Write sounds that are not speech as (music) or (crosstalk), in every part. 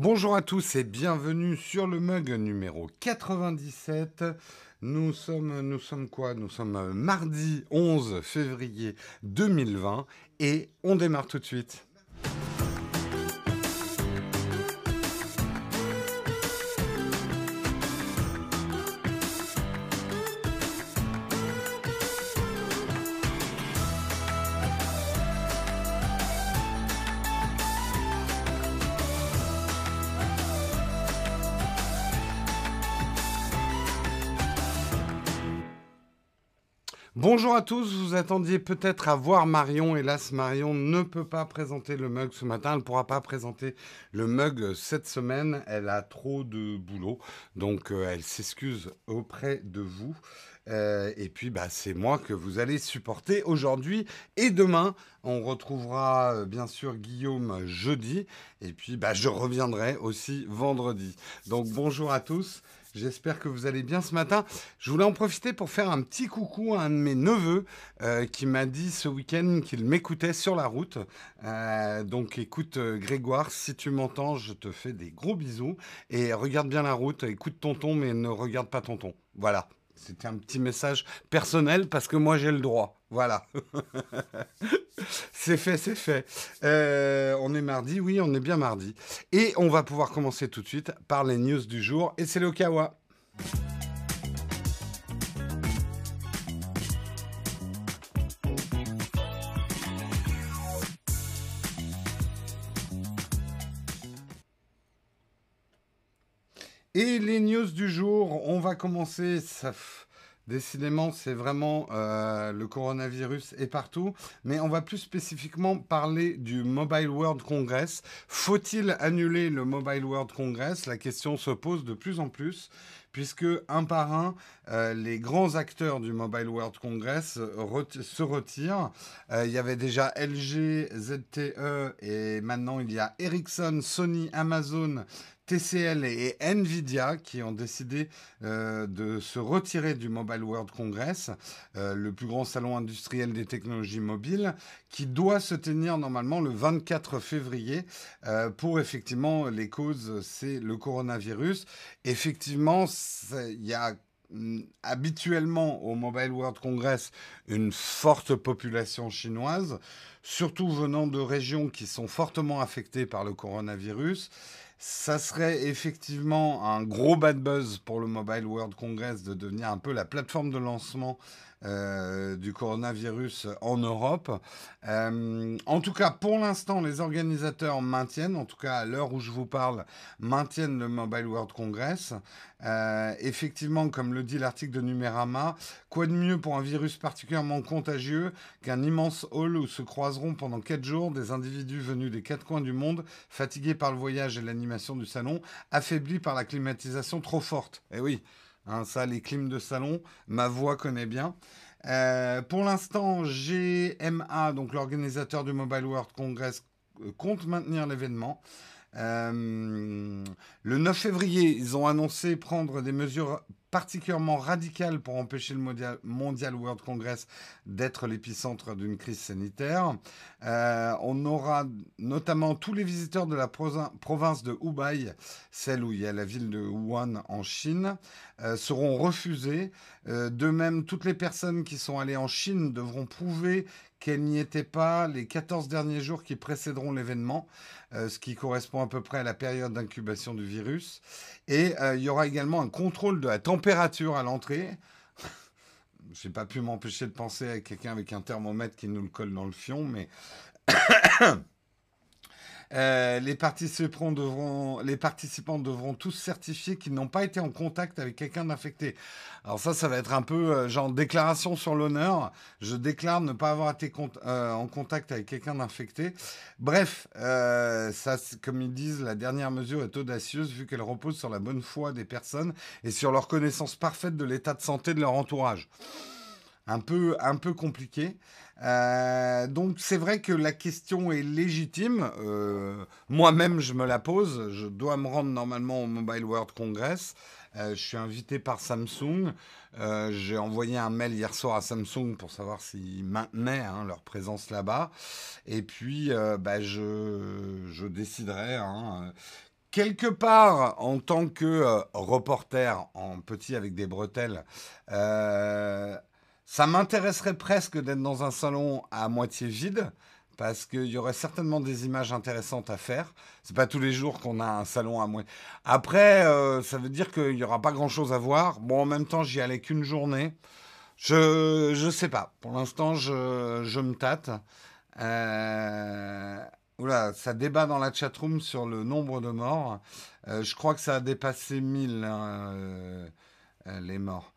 Bonjour à tous et bienvenue sur le mug numéro 97. Nous sommes, nous sommes quoi? Nous sommes mardi 11 février 2020 et on démarre tout de suite. Bonjour à tous, vous attendiez peut-être à voir Marion. Hélas, Marion ne peut pas présenter le mug ce matin. Elle ne pourra pas présenter le mug cette semaine. Elle a trop de boulot. Donc, euh, elle s'excuse auprès de vous. Euh, et puis, bah, c'est moi que vous allez supporter aujourd'hui et demain. On retrouvera euh, bien sûr Guillaume jeudi. Et puis, bah, je reviendrai aussi vendredi. Donc, bonjour à tous. J'espère que vous allez bien ce matin. Je voulais en profiter pour faire un petit coucou à un de mes neveux euh, qui m'a dit ce week-end qu'il m'écoutait sur la route. Euh, donc écoute euh, Grégoire, si tu m'entends, je te fais des gros bisous. Et regarde bien la route, écoute tonton, mais ne regarde pas tonton. Voilà. C'était un petit message personnel parce que moi j'ai le droit. Voilà. (laughs) c'est fait, c'est fait. on est mardi, oui, on est bien mardi. Et on va pouvoir commencer tout de suite par les news du jour. Et c'est le Kawa. Et les news du jour, on va commencer. Décidément, c'est vraiment euh, le coronavirus est partout. Mais on va plus spécifiquement parler du Mobile World Congress. Faut-il annuler le Mobile World Congress? La question se pose de plus en plus puisque un par un, euh, les grands acteurs du Mobile World Congress se retirent. Euh, il y avait déjà LG, ZTE et maintenant il y a Ericsson, Sony, Amazon, TCL et Nvidia qui ont décidé euh, de se retirer du Mobile World Congress, euh, le plus grand salon industriel des technologies mobiles, qui doit se tenir normalement le 24 février. Euh, pour effectivement, les causes, c'est le coronavirus. Effectivement, il y a mm, habituellement au Mobile World Congress une forte population chinoise, surtout venant de régions qui sont fortement affectées par le coronavirus. Ça serait effectivement un gros bad buzz pour le Mobile World Congress de devenir un peu la plateforme de lancement euh, du coronavirus en Europe. Euh, en tout cas, pour l'instant, les organisateurs maintiennent, en tout cas à l'heure où je vous parle, maintiennent le Mobile World Congress. Euh, effectivement, comme le dit l'article de Numérama, quoi de mieux pour un virus particulièrement contagieux qu'un immense hall où se croiseront pendant quatre jours des individus venus des quatre coins du monde, fatigués par le voyage et l'animation du salon, affaiblis par la climatisation trop forte? Eh oui, Hein, ça, les clims de salon, ma voix connaît bien. Euh, pour l'instant, GMA, donc l'organisateur du Mobile World Congress, euh, compte maintenir l'événement. Euh, le 9 février, ils ont annoncé prendre des mesures particulièrement radicales pour empêcher le Mondial, World Congress d'être l'épicentre d'une crise sanitaire. Euh, on aura notamment tous les visiteurs de la province de Hubei, celle où il y a la ville de Wuhan en Chine, euh, seront refusés. Euh, de même, toutes les personnes qui sont allées en Chine devront prouver qu'elles n'y étaient pas les 14 derniers jours qui précéderont l'événement. Euh, ce qui correspond à peu près à la période d'incubation du virus. Et euh, il y aura également un contrôle de la température à l'entrée. (laughs) Je n'ai pas pu m'empêcher de penser à quelqu'un avec un thermomètre qui nous le colle dans le fion, mais Euh, les, participants devront, tous certifier qu'ils n'ont pas été en contact avec quelqu'un d'infecté. Alors ça, ça va être un peu euh, genre déclaration sur l'honneur. Je déclare ne pas avoir été euh, en contact avec quelqu'un d'infecté. Bref, ça, comme ils disent, la dernière mesure est audacieuse vu qu'elle repose sur la bonne foi des personnes et sur leur connaissance parfaite de l'état de santé de leur entourage. Un peu, un peu compliqué. Euh, donc c'est vrai que la question est légitime. Euh, moi-même, je me la pose. Je dois me rendre normalement au Mobile World Congress. Euh, je suis invité par Samsung. J'ai envoyé un mail hier soir à Samsung pour savoir s'ils maintenaient hein, leur présence là-bas. Et puis, bah, je, déciderai. Hein, quelque part, en tant que reporter en petit avec des bretelles, ça m'intéresserait presque d'être dans un salon à moitié vide parce qu'il y aurait certainement des images intéressantes à faire. C'est pas tous les jours qu'on a un salon à moitié. Après, euh, ça veut dire qu'il n'y aura pas grand chose à voir. Bon, en même temps, j'y allais qu'une journée. Je je sais pas. Pour l'instant, je, je me tâte. Euh, Oula, ça débat dans la chatroom sur le nombre de morts. Euh, je crois que ça a dépassé 1000, hein, les morts.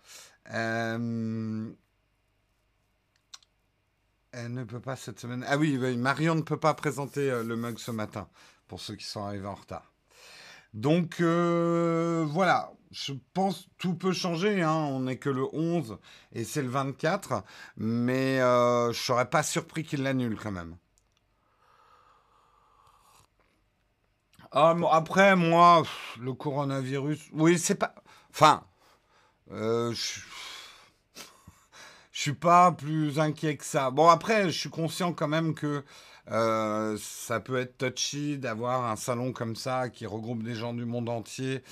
Elle ne peut pas cette semaine. Ah oui, Marion ne peut pas présenter euh, le mug ce matin, pour ceux qui sont arrivés en retard. Donc euh, voilà, je pense tout peut changer. hein. On n'est que le 11 et c'est le 24, mais euh, je serais pas surpris qu'il l'annule quand même. Ah, après, moi, le coronavirus, oui, c'est pas. Enfin, je suis pas plus inquiet que ça. Bon, après, je suis conscient quand même que euh, ça peut être touchy d'avoir un salon comme ça qui regroupe des gens du monde entier.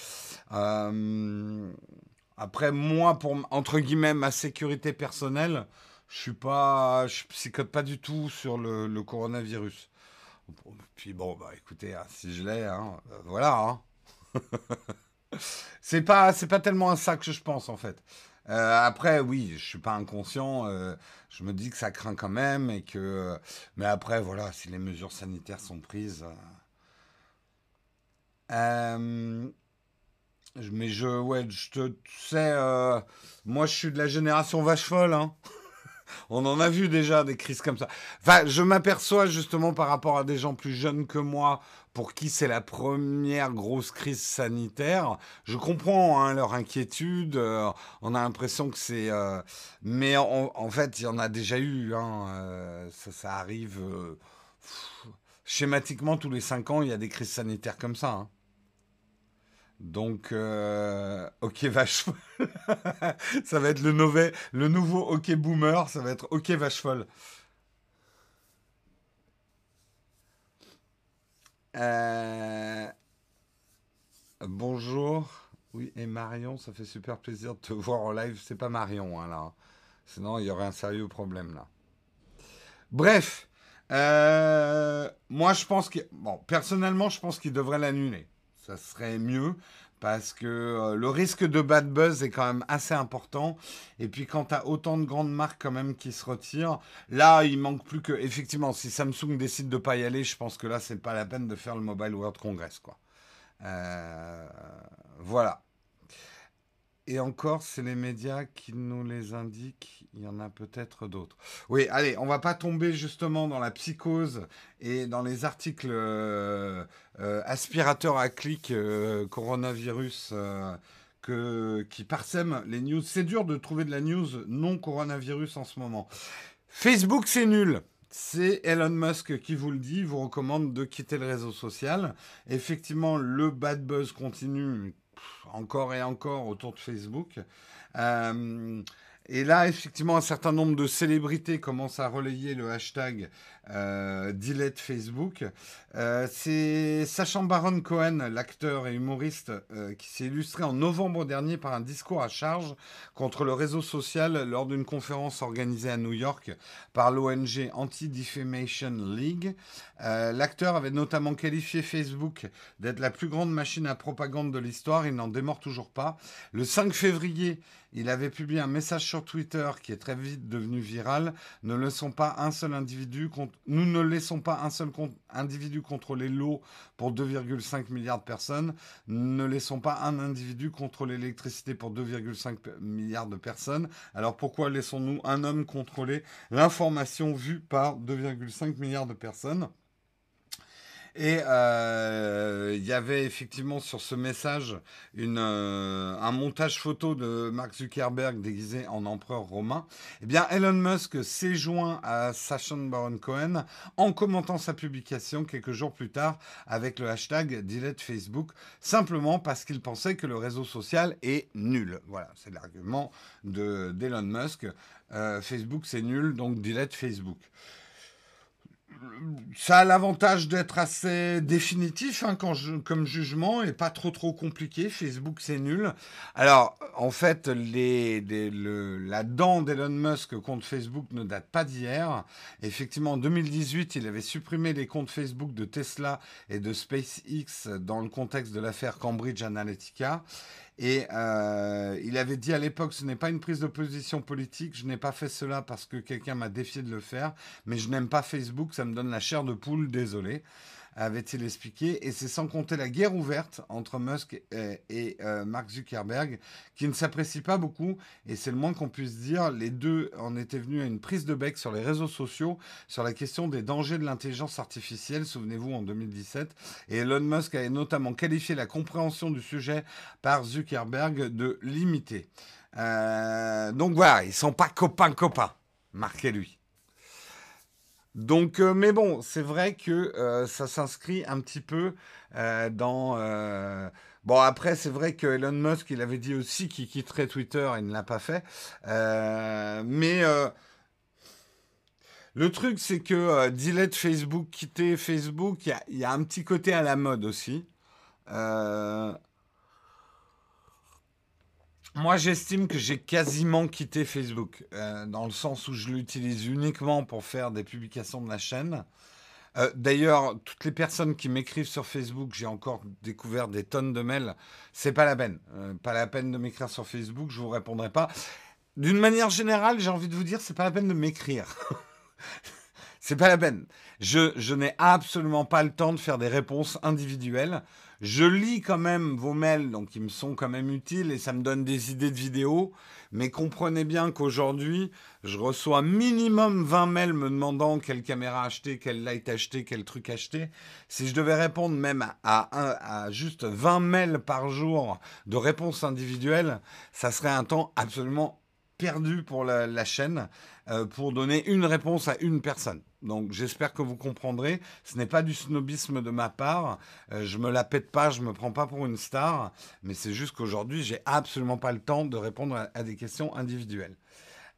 Euh, après, moi, pour entre guillemets ma sécurité personnelle, je suis pas, je psychote pas du tout sur le, coronavirus. Puis bon, bah écoutez, hein, si je l'ai, hein, euh, voilà. hein. (laughs) C'est pas, c'est pas tellement à ça que je pense en fait. Euh, après, oui, je suis pas inconscient. euh, je me dis que ça craint quand même et que. Mais après, voilà, si les mesures sanitaires sont prises. euh, mais je, ouais, je te, tu sais, moi, je suis de la génération vache folle, hein. (laughs) On en a vu déjà des crises comme ça. Enfin, je m'aperçois justement par rapport à des gens plus jeunes que moi, pour qui c'est la première grosse crise sanitaire. Je comprends hein, leur inquiétude. euh, on a l'impression que c'est, euh, mais en, fait, il y en a déjà eu. hein, euh, ça, arrive schématiquement tous les cinq ans. Il y a des crises sanitaires comme ça. hein. Donc, euh, ok (laughs) vache folle. ça va être le, nouvel, le nouveau ok boomer. Ça va être ok vache folle. Euh, bonjour. Oui, et Marion, ça fait super plaisir de te (laughs) voir en live. C'est pas Marion, hein, là. Sinon, il y aurait un sérieux problème, là. Bref, euh, moi, je pense que... Bon, personnellement, je pense qu'il devrait l'annuler. Ça serait mieux parce que euh, le risque de bad buzz est quand même assez important. Et puis, quand tu as autant de grandes marques quand même qui se retirent, là, il manque plus que... Effectivement, si Samsung décide de pas y aller, je pense que là, c'est pas la peine de faire le Mobile World Congress, quoi. Euh, voilà. Et encore, c'est les médias qui nous les indiquent. Il y en a peut-être d'autres. Oui, allez, on va pas tomber justement dans la psychose et dans les articles euh, euh, aspirateurs à clic euh, coronavirus que, qui parsèment les news. C'est dur de trouver de la news non coronavirus en ce moment. Facebook, c'est nul. C'est Elon Musk qui vous le dit, vous recommande de quitter le réseau social. Effectivement, le bad buzz continue encore et encore autour de Facebook. Euh, et là, effectivement, un certain nombre de célébrités commencent à relayer le hashtag euh, Facebook. Euh, c'est Sacha Baron Cohen, l'acteur et humoriste, euh, qui s'est illustré en novembre dernier par un discours à charge contre le réseau social lors d'une conférence organisée à New York par l'ONG Anti-Defamation League. Euh, l'acteur avait notamment qualifié Facebook d'être la plus grande machine à propagande de l'histoire. Il n'en démord toujours pas. Le 5 février, il avait publié un message sur Twitter qui est très vite devenu viral. Ne laissons pas un seul individu, con- nous ne laissons pas un seul individu contrôler l'eau pour 2,5 milliards de personnes. Ne laissons pas un individu contrôler l'électricité pour 2,5 pe- milliards de personnes. Alors pourquoi laissons-nous un homme contrôler l'information vue par 2,5 milliards de personnes? Et euh, il y avait effectivement sur ce message une, euh, un montage photo de Mark Zuckerberg déguisé en empereur romain. Eh bien, Elon Musk s'est joint à Sacha Baron Cohen en commentant sa publication quelques jours plus tard avec le hashtag Delete Facebook, simplement parce qu'il pensait que le réseau social est nul. Voilà, c'est l'argument de- d'Elon Musk. Euh, Facebook, c'est nul, donc delete Facebook ça a l'avantage d'être assez définitif hein, quand comme jugement et pas trop trop compliqué. Facebook, c'est nul. Alors, en fait, la dent d'Elon Musk contre Facebook ne date pas d'hier. Effectivement, en 2018, il avait supprimé les comptes Facebook de Tesla et de SpaceX dans le contexte de l'affaire Cambridge Analytica. Et euh, il avait dit à l'époque, ce n'est pas une prise de position politique, je n'ai pas fait cela parce que quelqu'un m'a défié de le faire, mais je n'aime pas Facebook, ça me donne la chair de poule, désolé avait-il expliqué, et c'est sans compter la guerre ouverte entre Musk et, euh, Mark Zuckerberg, qui ne s'apprécie pas beaucoup, et c'est le moins qu'on puisse dire. Les deux en étaient venus à une prise de bec sur les réseaux sociaux sur la question des dangers de l'intelligence artificielle, souvenez-vous, en 2017, et Elon Musk avait notamment qualifié la compréhension du sujet par Zuckerberg de limitée. Euh, donc voilà, ils sont pas copains-copains, marquez-lui. Donc, euh, mais bon, c'est vrai que euh, ça s'inscrit un petit peu euh, dans. Bon, après, c'est vrai que Elon Musk, il avait dit aussi qu'il quitterait Twitter il ne l'a pas fait. mais le truc, c'est que delete Facebook, quitter Facebook, il y, y, a un petit côté à la mode aussi. Moi, j'estime que j'ai quasiment quitté Facebook, euh, dans le sens où je l'utilise uniquement pour faire des publications de la chaîne. Euh, d'ailleurs, toutes les personnes qui m'écrivent sur Facebook, j'ai encore découvert des tonnes de mails. C'est pas la peine, euh, pas la peine de m'écrire sur Facebook, je vous répondrai pas. D'une manière générale, j'ai envie de vous dire, c'est pas la peine de m'écrire. (laughs) c'est pas la peine. Je, je n'ai absolument pas le temps de faire des réponses individuelles. Je lis quand même vos mails, donc ils me sont quand même utiles et ça me donne des idées de vidéos. Mais comprenez bien qu'aujourd'hui, je reçois minimum 20 mails me demandant quelle caméra acheter, quel light acheter, quel truc acheter. Si je devais répondre même à, juste 20 mails par jour de réponses individuelles, ça serait un temps absolument perdu pour la, chaîne pour donner une réponse à une personne. Donc j'espère que vous comprendrez. Ce n'est pas du snobisme de ma part. Euh, je me la pète pas, je me prends pas pour une star, mais c'est juste qu'aujourd'hui j'ai absolument pas le temps de répondre à des questions individuelles.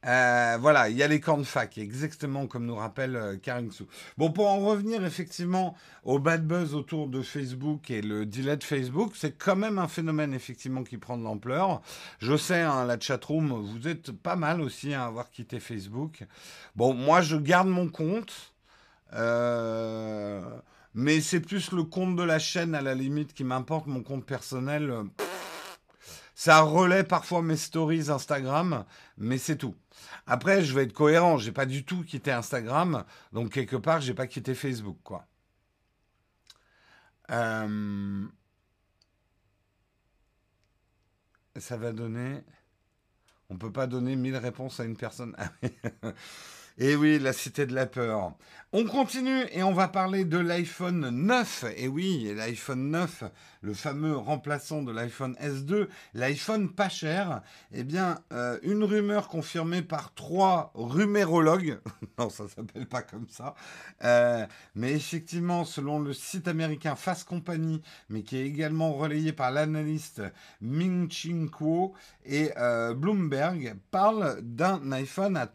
Euh, voilà, il y a les camps de fac, exactement comme nous rappelle euh, Karim Bon, pour en revenir effectivement au bad buzz autour de Facebook et le delay de Facebook, c'est quand même un phénomène effectivement qui prend de l'ampleur. Je sais, hein, la chatroom, vous êtes pas mal aussi à avoir quitté Facebook. Bon, moi je garde mon compte. Euh, mais c'est plus le compte de la chaîne à la limite qui m'importe, mon compte personnel. Ça relaie parfois mes stories Instagram, mais c'est tout. Après, je vais être cohérent. J'ai pas du tout quitté Instagram, donc quelque part, j'ai pas quitté Facebook, quoi. Euh, ça va donner. On peut pas donner mille réponses à une personne. Et oui, la cité de la peur. On continue et on va parler de l'iPhone 9. Et oui, l'iPhone 9, le fameux remplaçant de l'iPhone S2, l'iPhone pas cher. Eh bien, euh, une rumeur confirmée par trois rumérologues. (laughs) non, ça s'appelle pas comme ça. Euh, mais effectivement, selon le site américain Fast Company, mais qui est également relayé par l'analyste Ming Ching Kuo et euh, Bloomberg, parle d'un iPhone à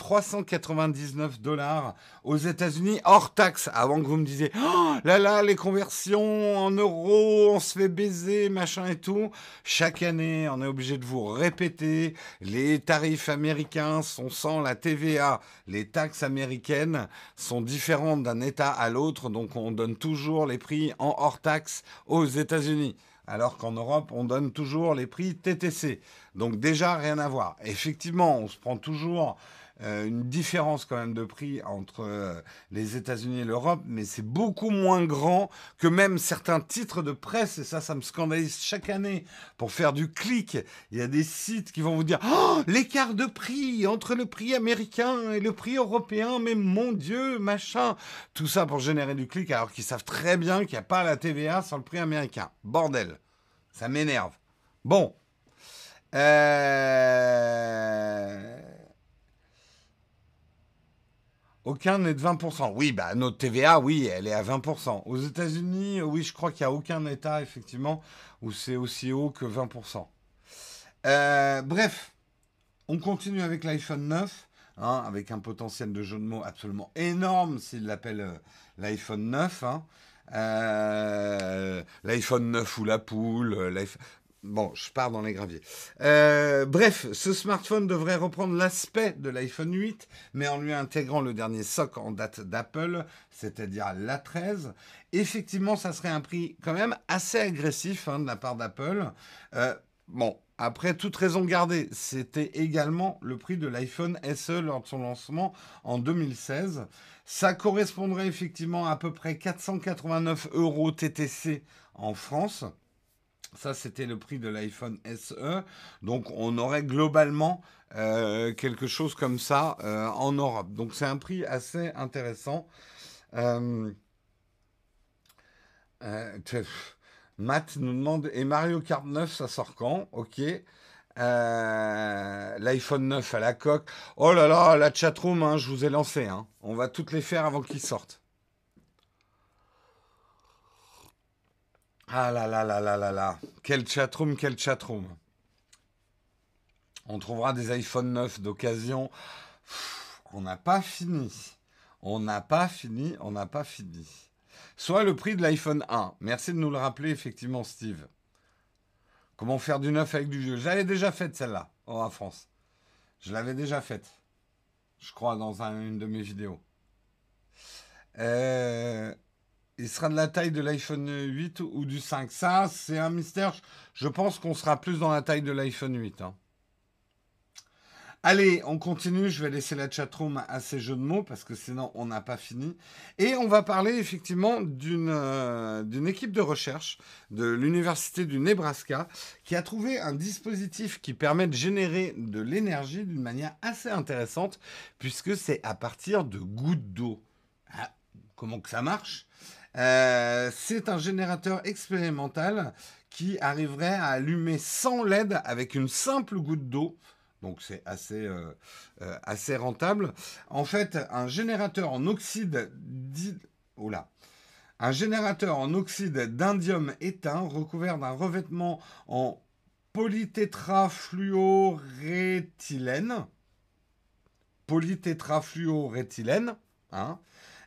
399 dollars aux États-Unis hors taxe. Avant que vous me disiez, oh là là, les conversions en euros, on se fait baiser, machin et tout. Chaque année, on est obligé de vous répéter, les tarifs américains sont sans la TVA. Les taxes américaines sont différentes d'un État à l'autre, donc on donne toujours les prix en hors taxe aux États-Unis alors qu'en Europe, on donne toujours les prix TTC. Donc déjà, rien à voir. Effectivement, on se prend toujours euh, une différence quand même de prix entre euh, les États-Unis et l'Europe, mais c'est beaucoup moins grand que même certains titres de presse, et ça, ça me scandalise chaque année. Pour faire du clic, il y a des sites qui vont vous dire oh, l'écart de prix entre le prix américain et le prix européen, mais mon Dieu, machin. Tout ça pour générer du clic, alors qu'ils savent très bien qu'il n'y a pas la TVA sur le prix américain. Bordel, ça m'énerve. Bon. Euh... Aucun n'est de 20%. Oui, bah, notre TVA, oui, elle est à 20%. Aux États-Unis, oui, je crois qu'il n'y a aucun État, effectivement, où c'est aussi haut que 20%. Euh, bref, on continue avec l'iPhone 9. hein, avec un potentiel de jeu de mots absolument énorme s'il l'appelle euh, l'iPhone 9. Hein. Euh, L'iPhone 9 ou la poule, Bon, je pars dans les graviers. Euh, bref, ce smartphone devrait reprendre l'aspect de l'iPhone 8, mais en lui intégrant le dernier soc en date d'Apple, c'est-à-dire l'A13. Effectivement, ça serait un prix quand même assez agressif hein, de la part d'Apple. Euh, bon, après, toute raison gardée, c'était également le prix de l'iPhone SE lors de son lancement en 2016. Ça correspondrait effectivement à à peu près 489 euros TTC en France. Ça, c'était le prix de l'iPhone SE. Donc, on aurait globalement euh, quelque chose comme ça euh, en Europe. Donc, c'est un prix assez intéressant. Euh, Matt nous demande Et Mario Kart 9, ça sort quand? Ok. L'iPhone 9 à la coque. Oh là là, la chatroom, hein, je vous ai lancé. Hein. On va toutes les faire avant qu'ils sortent. Ah là là là là là là. Quel chatroom, quel chatroom. On trouvera des iPhone 9 d'occasion. On n'a pas fini. On n'a pas fini, on n'a pas fini. Soit le prix de l'iPhone 1. Merci de nous le rappeler, effectivement, Steve. Comment faire du neuf avec du vieux? J'avais déjà fait celle-là, en France. Je l'avais déjà faite. Je crois, dans une de mes vidéos. Euh, il sera de la taille de l'iPhone 8 ou du 5. Ça, c'est un mystère. Je pense qu'on sera plus dans la taille de l'iPhone 8. Hein. Allez, on continue. Je vais laisser la chatroom à ces jeux de mots parce que sinon on n'a pas fini. Et on va parler effectivement d'une euh, d'une équipe de recherche de l'université du Nebraska qui a trouvé un dispositif qui permet de générer de l'énergie d'une manière assez intéressante puisque c'est à partir de gouttes d'eau. Ah, comment que ça marche? Euh, c'est un générateur expérimental qui arriverait à allumer sans LED avec une simple goutte d'eau. Donc c'est assez, euh, euh, rentable. En fait, un générateur en oxyde Un générateur en oxyde d'indium éteint recouvert d'un revêtement en polytétrafluoréthylène. Polytétrafluoréthylène. Hein,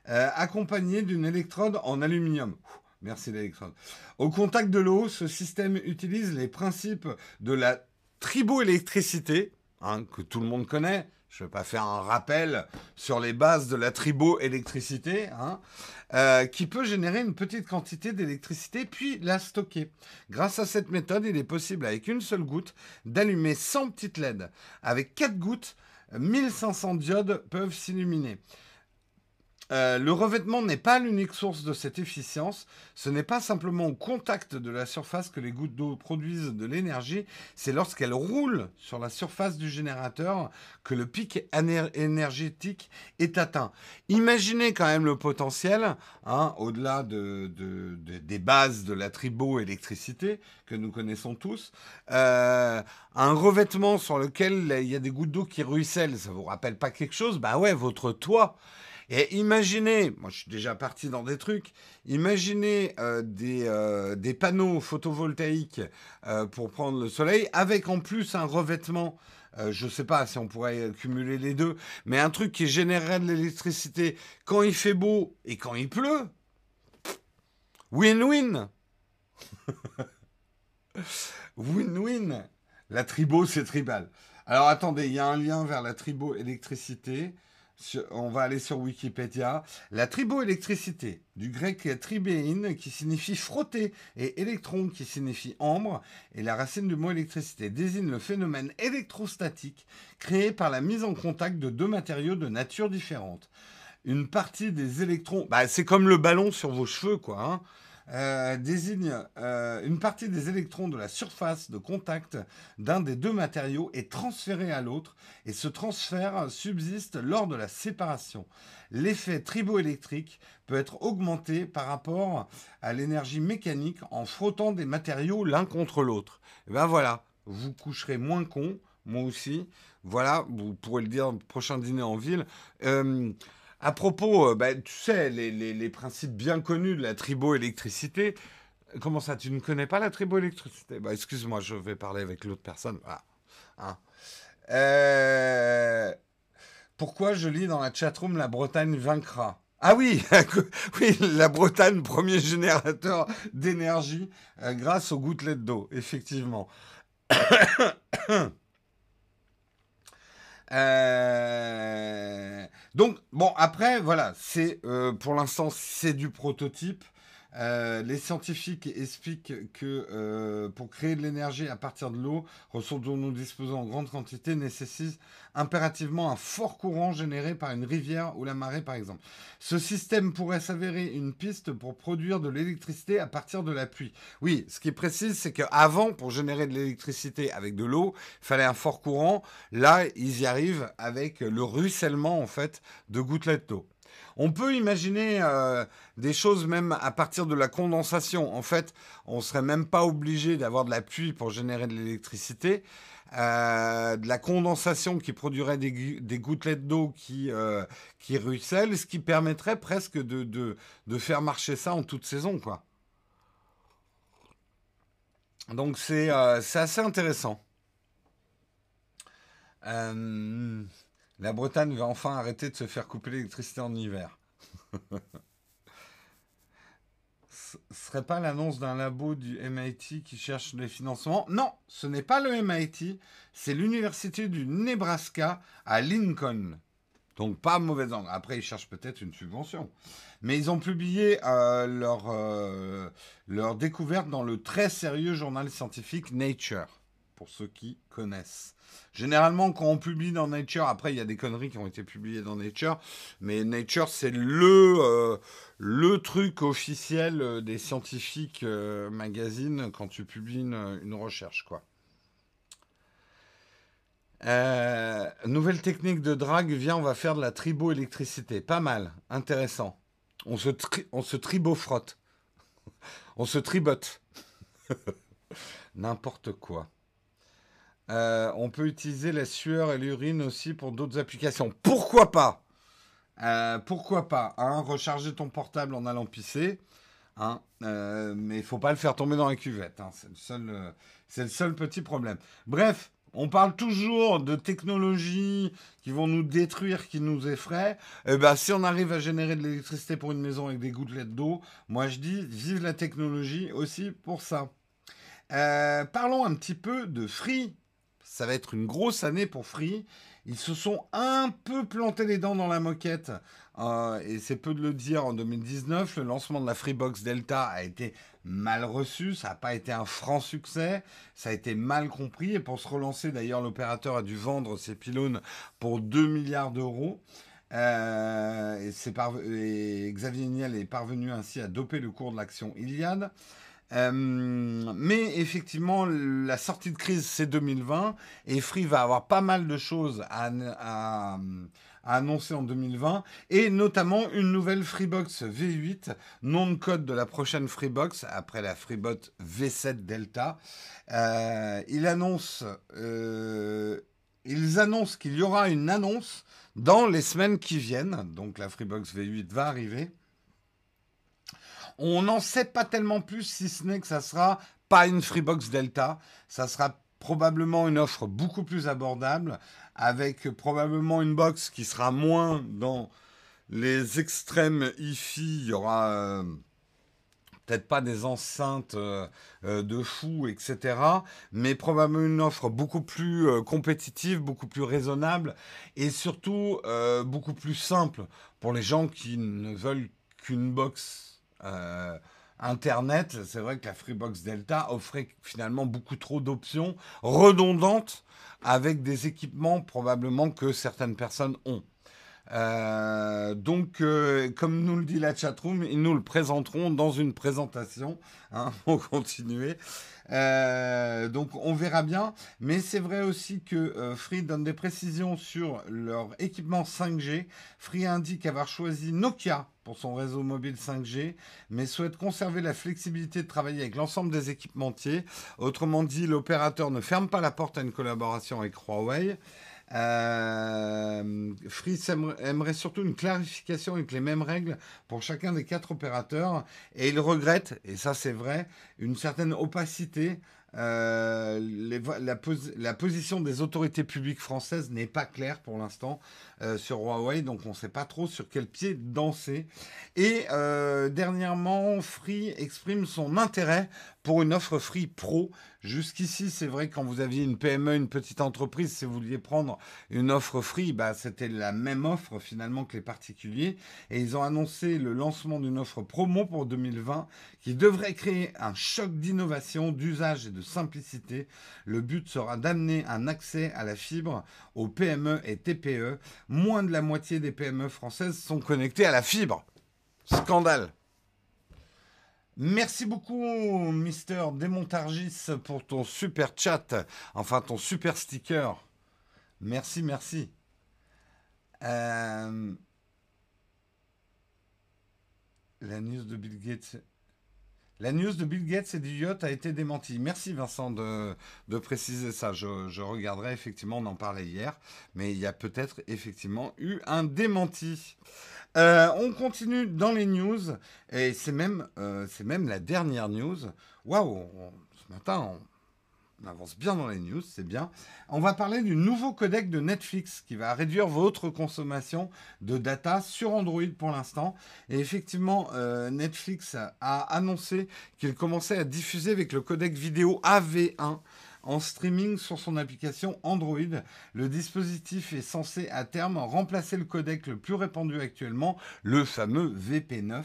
euh, accompagné d'une électrode en aluminium. merci l'électrode. Au contact de l'eau, ce système utilise les principes de la triboélectricité, hein, que tout le monde connaît. Je ne vais pas faire un rappel sur les bases de la triboélectricité, hein, euh, qui peut générer une petite quantité d'électricité puis la stocker. Grâce à cette méthode, il est possible avec une seule goutte d'allumer 100 petites LED. Avec 4 gouttes, 1500 diodes peuvent s'illuminer. Euh, le revêtement n'est pas l'unique source de cette efficience. Ce n'est pas simplement au contact de la surface que les gouttes d'eau produisent de l'énergie, c'est lorsqu'elles roulent sur la surface du générateur que le pic énergétique est atteint. Imaginez quand même le potentiel, hein, au-delà des bases de la triboélectricité que nous connaissons tous, euh, un revêtement sur lequel il y a des gouttes d'eau qui ruissellent, ça vous rappelle pas quelque chose? Bah ouais, votre toit. Et imaginez, moi je suis déjà parti dans des trucs, imaginez euh, des, euh, des, panneaux photovoltaïques euh, pour prendre le soleil, avec en plus un revêtement, je ne sais pas si on pourrait cumuler les deux, mais un truc qui générerait de l'électricité quand il fait beau et quand il pleut. Win-win (laughs) Win-win La tribo, c'est tribal. Alors attendez, il y a un lien vers la tribo électricité on va aller sur Wikipédia. La triboélectricité, du grec tribéine qui signifie frotter et électron qui signifie ambre, et la racine du mot électricité désigne le phénomène électrostatique créé par la mise en contact de deux matériaux de nature différente. Une partie des électrons, bah, c'est comme le ballon sur vos cheveux, quoi. Hein. Euh, désigne euh, une partie des électrons de la surface de contact d'un des deux matériaux est transférée à l'autre et ce transfert subsiste lors de la séparation. L'effet triboélectrique peut être augmenté par rapport à l'énergie mécanique en frottant des matériaux l'un contre l'autre. Et ben voilà, vous coucherez moins con, moi aussi. Voilà, vous pourrez le dire au prochain dîner en ville. Euh, à propos, euh, bah, tu sais, les, principes bien connus de la triboélectricité. Comment ça, tu ne connais pas la triboélectricité? Bah, Excuse-moi, je vais parler avec l'autre personne. Hein. Euh, Pourquoi je lis dans la chatroom la Bretagne vaincra? Ah oui, (laughs) oui, la Bretagne, premier générateur d'énergie euh, grâce aux gouttelettes d'eau, effectivement. (coughs) Euh, donc, bon, après, voilà, c'est euh, pour l'instant, c'est du prototype. Euh, les scientifiques expliquent que euh, pour créer de l'énergie à partir de l'eau, ressources dont nous disposons en grande quantité, nécessite impérativement un fort courant généré par une rivière ou la marée par exemple. Ce système pourrait s'avérer une piste pour produire de l'électricité à partir de la pluie. Oui, ce qui est précise, c'est qu'avant, pour générer de l'électricité avec de l'eau, il fallait un fort courant. Là, ils y arrivent avec le ruissellement en fait de gouttelettes d'eau. On peut imaginer euh, des choses même à partir de la condensation. En fait, on ne serait même pas obligé d'avoir de la pluie pour générer de l'électricité. Euh, de la condensation qui produirait des, gouttelettes d'eau qui, euh, qui ruissellent, ce qui permettrait presque de, de, faire marcher ça en toute saison. Quoi. Donc c'est assez intéressant. La Bretagne va enfin arrêter de se faire couper l'électricité en hiver. (laughs) Ce serait pas l'annonce d'un labo du MIT qui cherche des financements? Non, ce n'est pas le MIT, c'est l'université du Nebraska à Lincoln. Donc pas mauvais angle. Après, ils cherchent peut-être une subvention. Mais ils ont publié euh, euh, leur découverte dans le très sérieux journal scientifique Nature, pour ceux qui connaissent. Généralement, quand on publie dans Nature, après, il y a des conneries qui ont été publiées dans Nature, mais Nature, c'est le, euh, le truc officiel euh, des scientifiques euh, magazines quand tu publies une, recherche, quoi. nouvelle technique de drague, viens, on va faire de la triboélectricité. Pas mal, intéressant. On se, on se tribofrotte. (laughs) on se tribote. (laughs) N'importe quoi. Euh, on peut utiliser la sueur et l'urine aussi pour d'autres applications. Pourquoi pas? Euh, Pourquoi pas hein? Recharger ton portable en allant pisser. Hein? Euh, mais il faut pas le faire tomber dans la cuvette. Hein. c'est, le seul, c'est le seul petit problème. Bref, on parle toujours de technologies qui vont nous détruire, qui nous effraient. Eh ben, si on arrive à générer de l'électricité pour une maison avec des gouttelettes d'eau, moi je dis vive la technologie aussi pour ça. parlons un petit peu de Free ça va être une grosse année pour Free. Ils se sont un peu plantés les dents dans la moquette. Euh, et c'est peu de le dire en 2019. Le lancement de la Freebox Delta a été mal reçu. Ça n'a pas été un franc succès. Ça a été mal compris. Et pour se relancer, d'ailleurs, l'opérateur a dû vendre ses pylônes pour 2 milliards d'euros. Euh, et, et, Xavier Niel est parvenu ainsi à doper le cours de l'action Iliad. Euh, mais effectivement, la sortie de crise, c'est 2020. Et Free va avoir pas mal de choses à, annoncer en 2020. Et notamment une nouvelle Freebox V8, nom de code de la prochaine Freebox, après la Freebot V7 Delta. Euh, il annonce, euh, ils annoncent qu'il y aura une annonce dans les semaines qui viennent. Donc la Freebox V8 va arriver. On n'en sait pas tellement plus, si ce n'est que ça sera pas une Freebox Delta, ça sera probablement une offre beaucoup plus abordable, avec probablement une box qui sera moins dans les extrêmes hi-fi. Il y aura euh, peut-être pas des enceintes euh, euh, de fou, etc. Mais probablement une offre beaucoup plus compétitive, beaucoup plus raisonnable et surtout beaucoup plus simple pour les gens qui ne veulent qu'une box Internet, c'est vrai que la Freebox Delta offrait finalement beaucoup trop d'options redondantes avec des équipements probablement que certaines personnes ont. Euh, donc, euh, comme nous le dit la chatroom, ils nous le présenteront dans une présentation hein, (laughs) pour continuer. Euh, donc on verra bien. Mais c'est vrai aussi que euh, Free donne des précisions sur leur équipement 5G. Free indique avoir choisi Nokia pour son réseau mobile 5G, mais souhaite conserver la flexibilité de travailler avec l'ensemble des équipementiers. Autrement dit, l'opérateur ne ferme pas la porte à une collaboration avec Huawei. Euh, aimerait surtout une clarification avec les mêmes règles pour chacun des quatre opérateurs et il regrette, et ça c'est vrai, une certaine opacité Euh, la, position des autorités publiques françaises n'est pas claire pour l'instant euh, sur Huawei, donc on ne sait pas trop sur quel pied danser. Et euh, dernièrement, Free exprime son intérêt pour une offre Free Pro. Jusqu'ici, c'est vrai, quand vous aviez une PME, une petite entreprise, si vous vouliez prendre une offre Free, bah, c'était la même offre finalement que les particuliers. Et ils ont annoncé le lancement d'une offre promo pour 2020 qui devrait créer un choc d'innovation, d'usage et de simplicité. Le but sera d'amener un accès à la fibre aux PME et TPE. Moins de la moitié des PME françaises sont connectées à la fibre. Scandale. Merci beaucoup, Mister Démontargis, pour ton super chat, enfin ton super sticker. Merci, merci. Euh, la news de Bill Gates. La news de Bill Gates et du yacht a été démentie. Merci Vincent de, préciser ça. Je, regarderai effectivement, on en parlait hier, mais il y a peut-être effectivement eu un démenti. Euh, on continue dans les news et c'est même, euh, même la dernière news. Waouh, ce matin on avance bien dans les news, c'est bien. On va parler du nouveau codec de Netflix qui va réduire votre consommation de data sur Android pour l'instant. Et effectivement, euh, Netflix a annoncé qu'il commençait à diffuser avec le codec vidéo AV1 en streaming sur son application Android. Le dispositif est censé à terme remplacer le codec le plus répandu actuellement, le fameux VP9.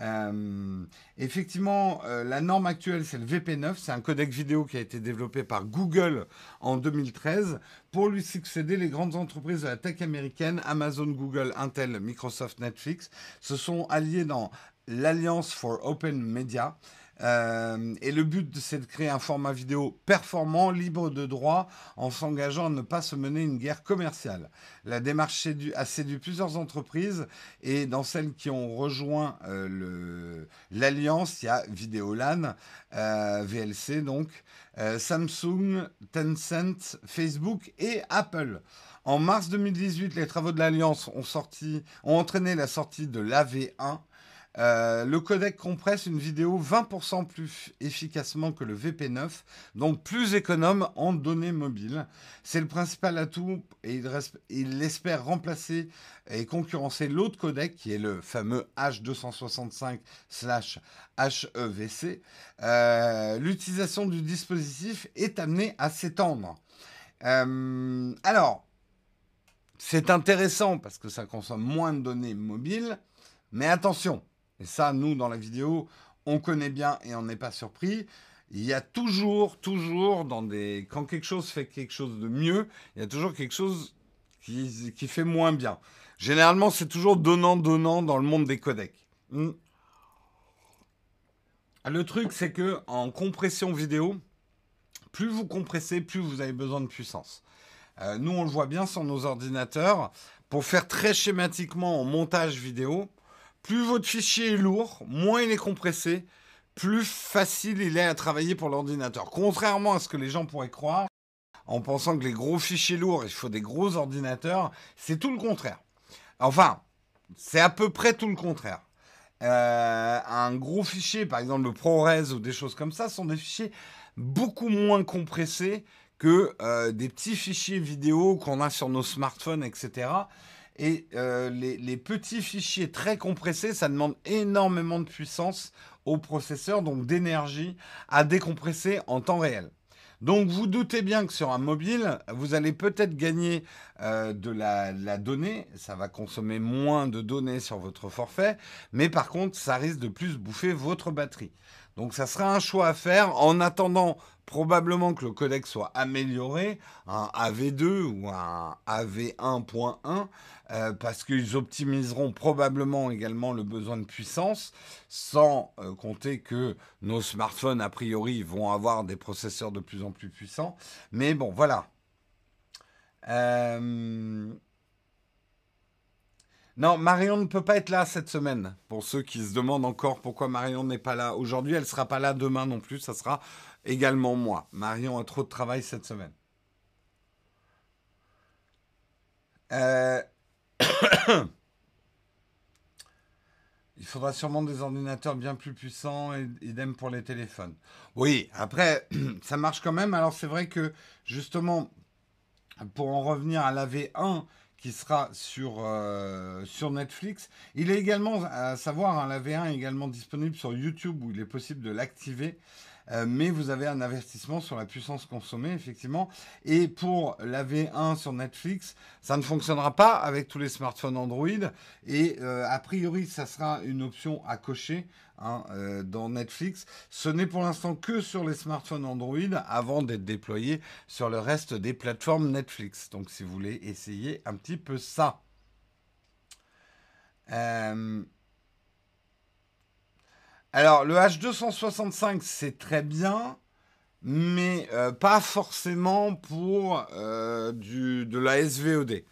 Euh, effectivement, euh, la norme actuelle, c'est le VP9. C'est un codec vidéo qui a été développé par Google en 2013. Pour lui succéder, les grandes entreprises de la tech américaine, Amazon, Google, Intel, Microsoft, Netflix, se sont alliés dans l'Alliance for Open Media. Euh, et le but, c'est de créer un format vidéo performant, libre de droit, en s'engageant à ne pas se mener une guerre commerciale. La démarche a séduit plusieurs entreprises et dans celles qui ont rejoint euh, l'alliance, il y a Videolan, euh, VLC donc, Samsung, Tencent, Facebook et Apple. En mars 2018, les travaux de l'Alliance ont, ont entraîné la sortie de l'AV1, euh, le codec compresse une vidéo 20% plus efficacement que le VP9, donc plus économe en données mobiles. C'est le principal atout et il, espère remplacer et concurrencer l'autre codec qui est le fameux H265/HEVC. Euh, l'utilisation du dispositif est amenée à s'étendre. Euh, alors, c'est intéressant parce que ça consomme moins de données mobiles, mais attention, et ça, nous, dans la vidéo, on connaît bien et on n'est pas surpris. Il y a toujours, toujours, dans des... quand quelque chose fait quelque chose de mieux, il y a toujours quelque chose qui, qui fait moins bien. Généralement, c'est toujours donnant-donnant dans le monde des codecs. Hmm. Le truc, c'est que en compression vidéo, plus vous compressez, plus vous avez besoin de puissance. Euh, nous, on le voit bien sur nos ordinateurs. Pour faire très schématiquement en montage vidéo, plus votre fichier est lourd, moins il est compressé, plus facile il est à travailler pour l'ordinateur. Contrairement à ce que les gens pourraient croire, en pensant que les gros fichiers lourds, il faut des gros ordinateurs, c'est tout le contraire. Enfin, c'est à peu près tout le contraire. Euh, un gros fichier, par exemple le ProRes ou des choses comme ça, sont des fichiers beaucoup moins compressés que euh, des petits fichiers vidéo qu'on a sur nos smartphones, etc. Et euh, les, petits fichiers très compressés, ça demande énormément de puissance au processeur, donc d'énergie à décompresser en temps réel. Donc vous doutez bien que sur un mobile, vous allez peut-être gagner euh, de la, la, donnée, ça va consommer moins de données sur votre forfait, mais par contre, ça risque de plus bouffer votre batterie. Donc ça sera un choix à faire en attendant probablement que le codec soit amélioré, un AV2 ou un AV1.1, euh, parce qu'ils optimiseront probablement également le besoin de puissance, sans euh, compter que nos smartphones, a priori, vont avoir des processeurs de plus en plus puissants. Mais bon, voilà. Euh, non, Marion ne peut pas être là cette semaine. Pour ceux qui se demandent encore pourquoi Marion n'est pas là aujourd'hui, elle ne sera pas là demain non plus. Ça sera également moi. Marion a trop de travail cette semaine. Euh... (coughs) faudra sûrement des ordinateurs bien plus puissants et idem pour les téléphones. Oui, après, (coughs) ça marche quand même. Alors c'est vrai que justement, pour en revenir à la V1 qui sera sur, euh, sur Netflix, il est également, à savoir, hein, la V1 est également disponible sur YouTube où il est possible de l'activer. Euh, mais vous avez un investissement sur la puissance consommée, effectivement. Et pour la V1 sur Netflix, ça ne fonctionnera pas avec tous les smartphones Android. Et euh, a priori, ça sera une option à cocher hein, euh, dans Netflix. Ce n'est pour l'instant que sur les smartphones Android avant d'être déployé sur le reste des plateformes Netflix. Donc si vous voulez essayer un petit peu ça. Alors, le H265, c'est très bien, mais euh, pas forcément pour euh, du, de la SVOD.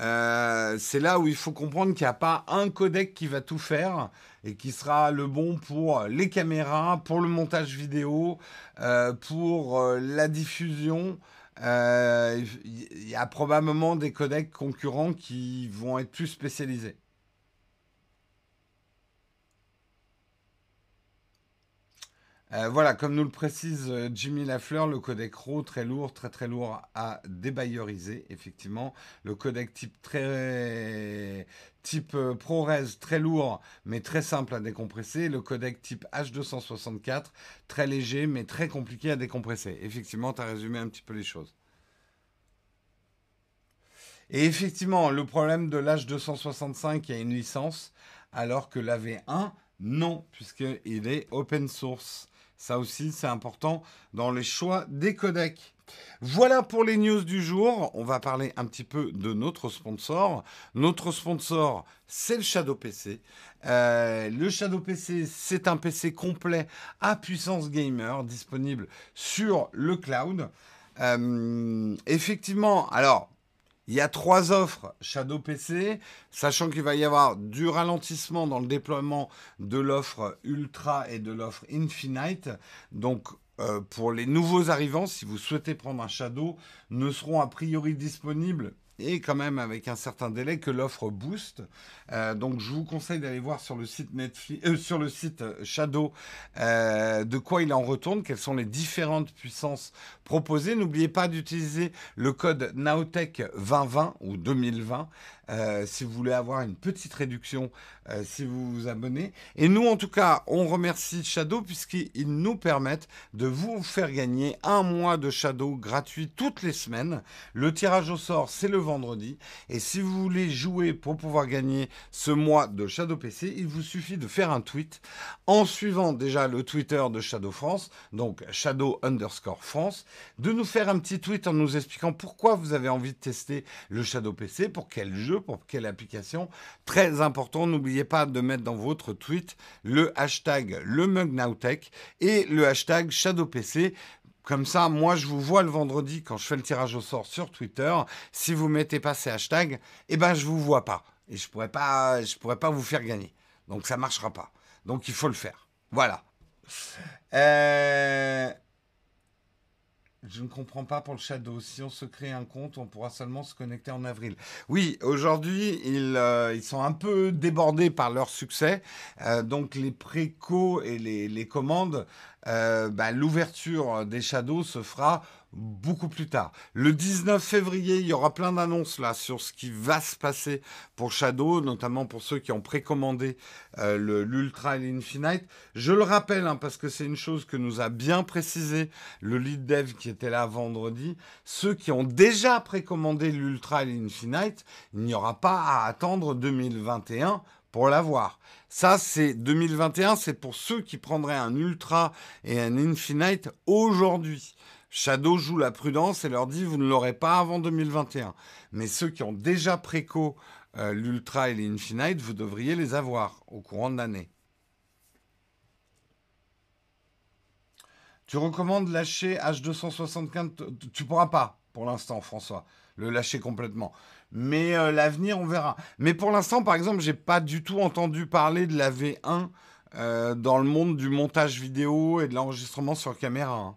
Euh, c'est là où il faut comprendre qu'il n'y a pas un codec qui va tout faire et qui sera le bon pour les caméras, pour le montage vidéo, pour la diffusion. Il y a probablement des codecs concurrents qui vont être plus spécialisés. Euh, voilà, comme nous le précise euh, Jimmy Lafleur, le codec RAW très lourd, très très lourd à débayeuriser, effectivement. Le codec type type euh, ProRes très lourd mais très simple à décompresser. Le codec type H264 très léger mais très compliqué à décompresser. Effectivement, tu as résumé un petit peu les choses. Et effectivement, le problème de l'H265, il y a une licence, alors que l'AV1, non, puisqu'il est open source. Ça aussi, c'est important dans les choix des codecs. Voilà pour les news du jour. On va parler un petit peu de notre sponsor. Notre sponsor, c'est le Shadow PC. Euh, le Shadow PC, c'est un PC complet à puissance gamer disponible sur le cloud. Euh, effectivement, alors il y a trois offres Shadow PC, sachant qu'il va y avoir du ralentissement dans le déploiement de l'offre Ultra et de l'offre Infinite. Donc, euh, pour les nouveaux arrivants, si vous souhaitez prendre un Shadow, ne seront a priori disponibles et quand même avec un certain délai que l'offre boost. Euh, donc je vous conseille d'aller voir sur le site euh, site Shadow euh, de quoi il en retourne, quelles sont les différentes puissances proposées. N'oubliez pas d'utiliser le code Naotech 2020 ou 2020 euh, si vous voulez avoir une petite réduction euh, si vous vous abonnez. Et nous, en tout cas, on remercie Shadow puisqu'ils nous permettent de vous faire gagner un mois de Shadow gratuit toutes les semaines. Le tirage au sort, c'est le vendredi. Et si vous voulez jouer pour pouvoir gagner ce mois de Shadow PC, il vous suffit de faire un tweet en suivant déjà le Twitter de Shadow France, donc Shadow underscore France, de nous faire un petit tweet en nous expliquant pourquoi vous avez envie de tester le Shadow PC, pour quel jeu, pour quelle application. Très important, n'oubliez pas de mettre dans votre tweet le hashtag le et le hashtag ShadowPC. Comme ça, moi, je vous vois le vendredi quand je fais le tirage au sort sur Twitter. Si vous mettez pas ces hashtags, eh ben, je vous vois pas. Et je pourrais pourrais pas vous faire gagner. Donc, ça marchera pas. Donc, il faut le faire. Voilà. Euh... Je ne comprends pas pour le Shadow. Si on se crée un compte, on pourra seulement se connecter en avril. Oui, aujourd'hui, ils, euh, sont un peu débordés par leur succès. Euh, donc les précos et les, les commandes, euh, bah, l'ouverture des Shadows se fera beaucoup plus tard. Le 19 février, il y aura plein d'annonces là sur ce qui va se passer pour Shadow, notamment pour ceux qui ont précommandé euh, l'Ultra et l'Infinite. Je le rappelle, hein, parce que c'est une chose que nous a bien précisé le lead dev qui était là vendredi. Ceux qui ont déjà précommandé l'Ultra et l'Infinite, il n'y aura pas à attendre 2021 pour l'avoir. Ça, c'est 2021, c'est pour ceux qui prendraient un Ultra et un Infinite aujourd'hui. Shadow joue la prudence et leur dit vous ne l'aurez pas avant 2021. Mais ceux qui ont déjà préco euh, l'Ultra et l'Infinite, vous devriez les avoir au courant de l'année. Tu recommandes lâcher H265 Tu pourras pas pour l'instant, François, le lâcher complètement. Mais euh, l'avenir, on verra. Mais pour l'instant, par exemple, j'ai pas du tout entendu parler de la V1 euh, dans le monde du montage vidéo et de l'enregistrement sur caméra. Hein.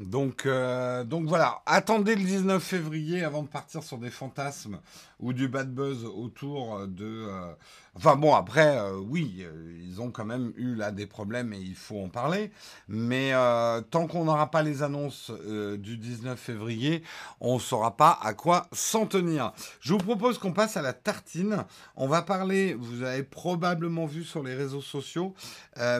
Donc, euh, donc voilà, attendez le 19 février avant de partir sur des fantasmes ou du bad buzz autour de... Euh, enfin bon, après, euh, oui, ils ont quand même eu là des problèmes et il faut en parler. Mais tant qu'on n'aura pas les annonces du 19 février, on ne saura pas à quoi s'en tenir. Je vous propose qu'on passe à la tartine. On va parler, vous avez probablement vu sur les réseaux sociaux,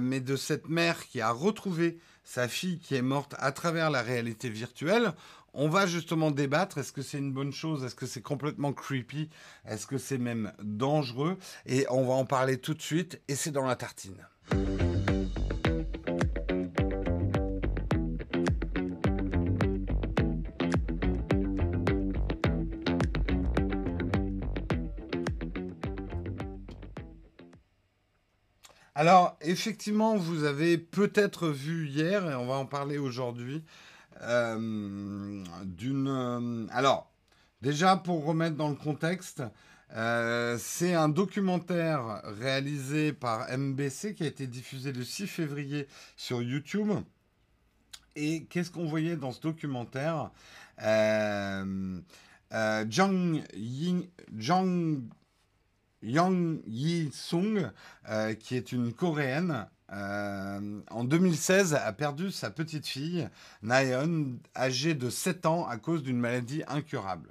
mais de cette mère qui a retrouvé sa fille qui est morte à travers la réalité virtuelle. On va justement débattre, est-ce que c'est une bonne chose, est-ce que c'est complètement creepy, est-ce que c'est même dangereux, et on va en parler tout de suite, et c'est dans la tartine. Alors, effectivement, vous avez peut-être vu hier, et on va en parler aujourd'hui, euh, d'une... Euh, alors, déjà, pour remettre dans le contexte, euh, c'est un documentaire réalisé par MBC qui a été diffusé le 6 février sur YouTube. Et qu'est-ce qu'on voyait dans ce documentaire? Ying, Yang Yi-sung, euh, qui est une Coréenne, euh, en 2016 a perdu sa petite fille, Nayeon, âgée de 7 ans à cause d'une maladie incurable.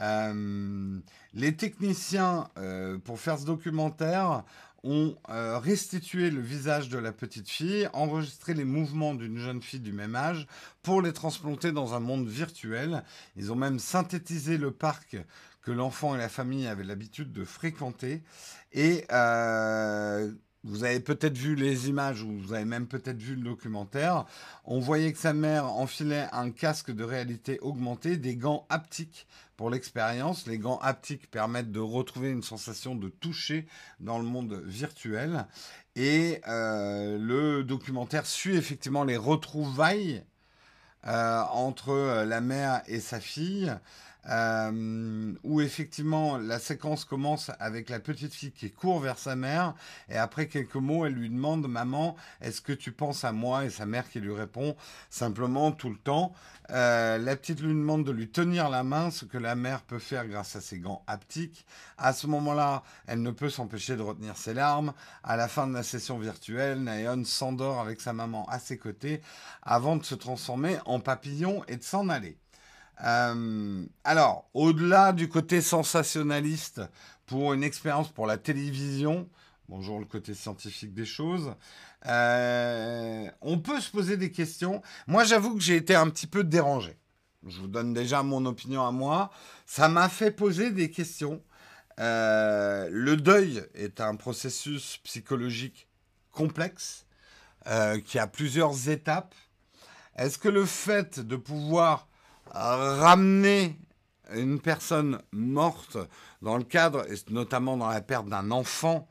Euh, les techniciens, pour faire ce documentaire, ont restitué le visage de la petite fille, enregistré les mouvements d'une jeune fille du même âge pour les transplanter dans un monde virtuel. Ils ont même synthétisé le parc que l'enfant et la famille avaient l'habitude de fréquenter. Et euh, vous avez peut-être vu les images ou vous avez même peut-être vu le documentaire. On voyait que sa mère enfilait un casque de réalité augmentée, des gants haptiques pour l'expérience. Les gants haptiques permettent de retrouver une sensation de toucher dans le monde virtuel. Et euh, le documentaire suit effectivement les retrouvailles euh, entre la mère et sa fille. Euh, où effectivement la séquence commence avec la petite fille qui court vers sa mère et après quelques mots elle lui demande maman est-ce que tu penses à moi? Et sa mère qui lui répond simplement tout le temps. Euh, la petite lui demande de lui tenir la main ce que la mère peut faire grâce à ses gants haptiques. À ce moment-là elle ne peut s'empêcher de retenir ses larmes. À la fin de la session virtuelle Nayeon s'endort avec sa maman à ses côtés avant de se transformer en papillon et de s'en aller euh, alors, au-delà du côté sensationnaliste pour une expérience pour la télévision, bonjour le côté scientifique des choses, euh, on peut se poser des questions. Moi, j'avoue que j'ai été un petit peu dérangé. Je vous donne déjà mon opinion à moi. Ça m'a fait poser des questions. Euh, le deuil est un processus psychologique complexe qui a plusieurs étapes. Est-ce que le fait de pouvoir ramener une personne morte dans le cadre, et notamment dans la perte d'un enfant,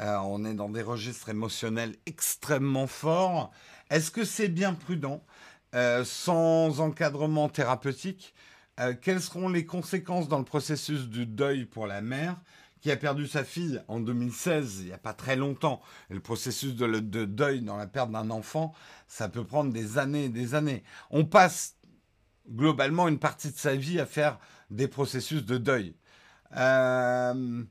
euh, on est dans des registres émotionnels extrêmement forts. Est-ce que c'est bien prudent euh, sans encadrement thérapeutique euh, Quelles seront les conséquences dans le processus du deuil pour la mère qui a perdu sa fille en 2016, il n'y a pas très longtemps? le processus de, de deuil dans la perte d'un enfant, ça peut prendre des années et des années. On passe globalement une partie de sa vie à faire des processus de deuil. Euh,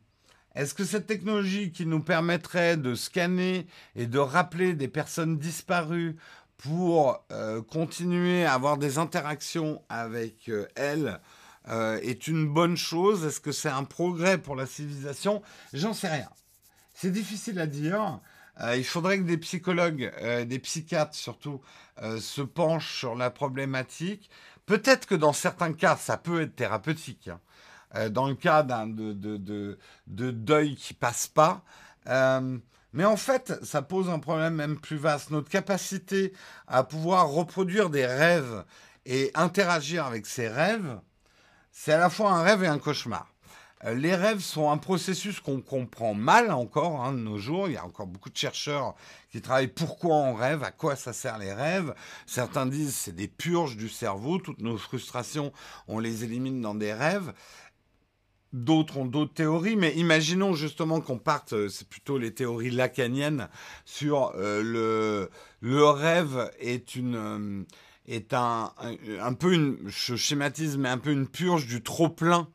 est-ce que cette technologie qui nous permettrait de scanner et de rappeler des personnes disparues pour euh, continuer à avoir des interactions avec euh, elles est une bonne chose? Est-ce que c'est un progrès pour la civilisation? J'en sais rien. C'est difficile à dire. il faudrait que des psychologues, des psychiatres surtout, se penchent sur la problématique. Peut-être que dans certains cas, ça peut être thérapeutique. Hein. Euh, dans le cas d'un de, de, de, deuil qui passe pas. Euh, mais en fait, ça pose un problème même plus vaste. Notre capacité à pouvoir reproduire des rêves et interagir avec ces rêves, c'est à la fois un rêve et un cauchemar. Euh, les rêves sont un processus qu'on comprend mal encore hein, de nos jours. Il y a encore beaucoup de chercheurs qui travaillent pourquoi on rêve, à quoi ça sert les rêves. Certains disent c'est des purges du cerveau, toutes nos frustrations, on les élimine dans des rêves. D'autres ont d'autres théories, mais imaginons justement qu'on parte, euh, c'est plutôt les théories lacaniennes, sur euh, le, le rêve est une, est un, un, peu une, je un peu une purge du trop plein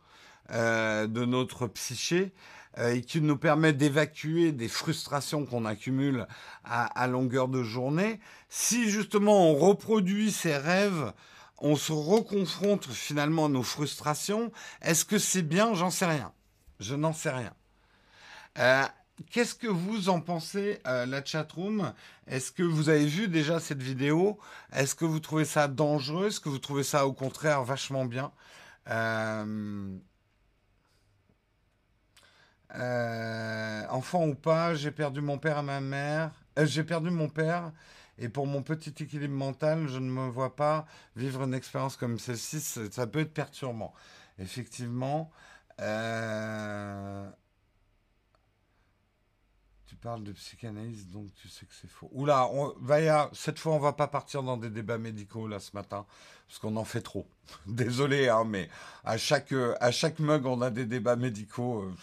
euh, de notre psyché euh, et qui nous permet d'évacuer des frustrations qu'on accumule à, longueur de journée. Si justement on reproduit ces rêves, on se reconfronte finalement à nos frustrations. Est-ce que c'est bien? J'en sais rien. Je n'en sais rien. Euh, Qu'est-ce que vous en pensez, euh, la chatroom? Est-ce que vous avez vu déjà cette vidéo? Est-ce que vous trouvez ça dangereux? Est-ce que vous trouvez ça au contraire vachement bien? Euh, Enfant ou pas, j'ai perdu mon père à ma mère. j'ai perdu mon père. Et pour mon petit équilibre mental, je ne me vois pas vivre une expérience comme celle-ci. Ça peut être perturbant. Effectivement. Euh, tu parles de psychanalyse, donc tu sais que c'est faux. Oula, on, cette fois, on va pas partir dans des débats médicaux là ce matin, parce qu'on en fait trop. (laughs) Désolé, hein, mais à chaque, à chaque mug, on a des débats médicaux. Euh,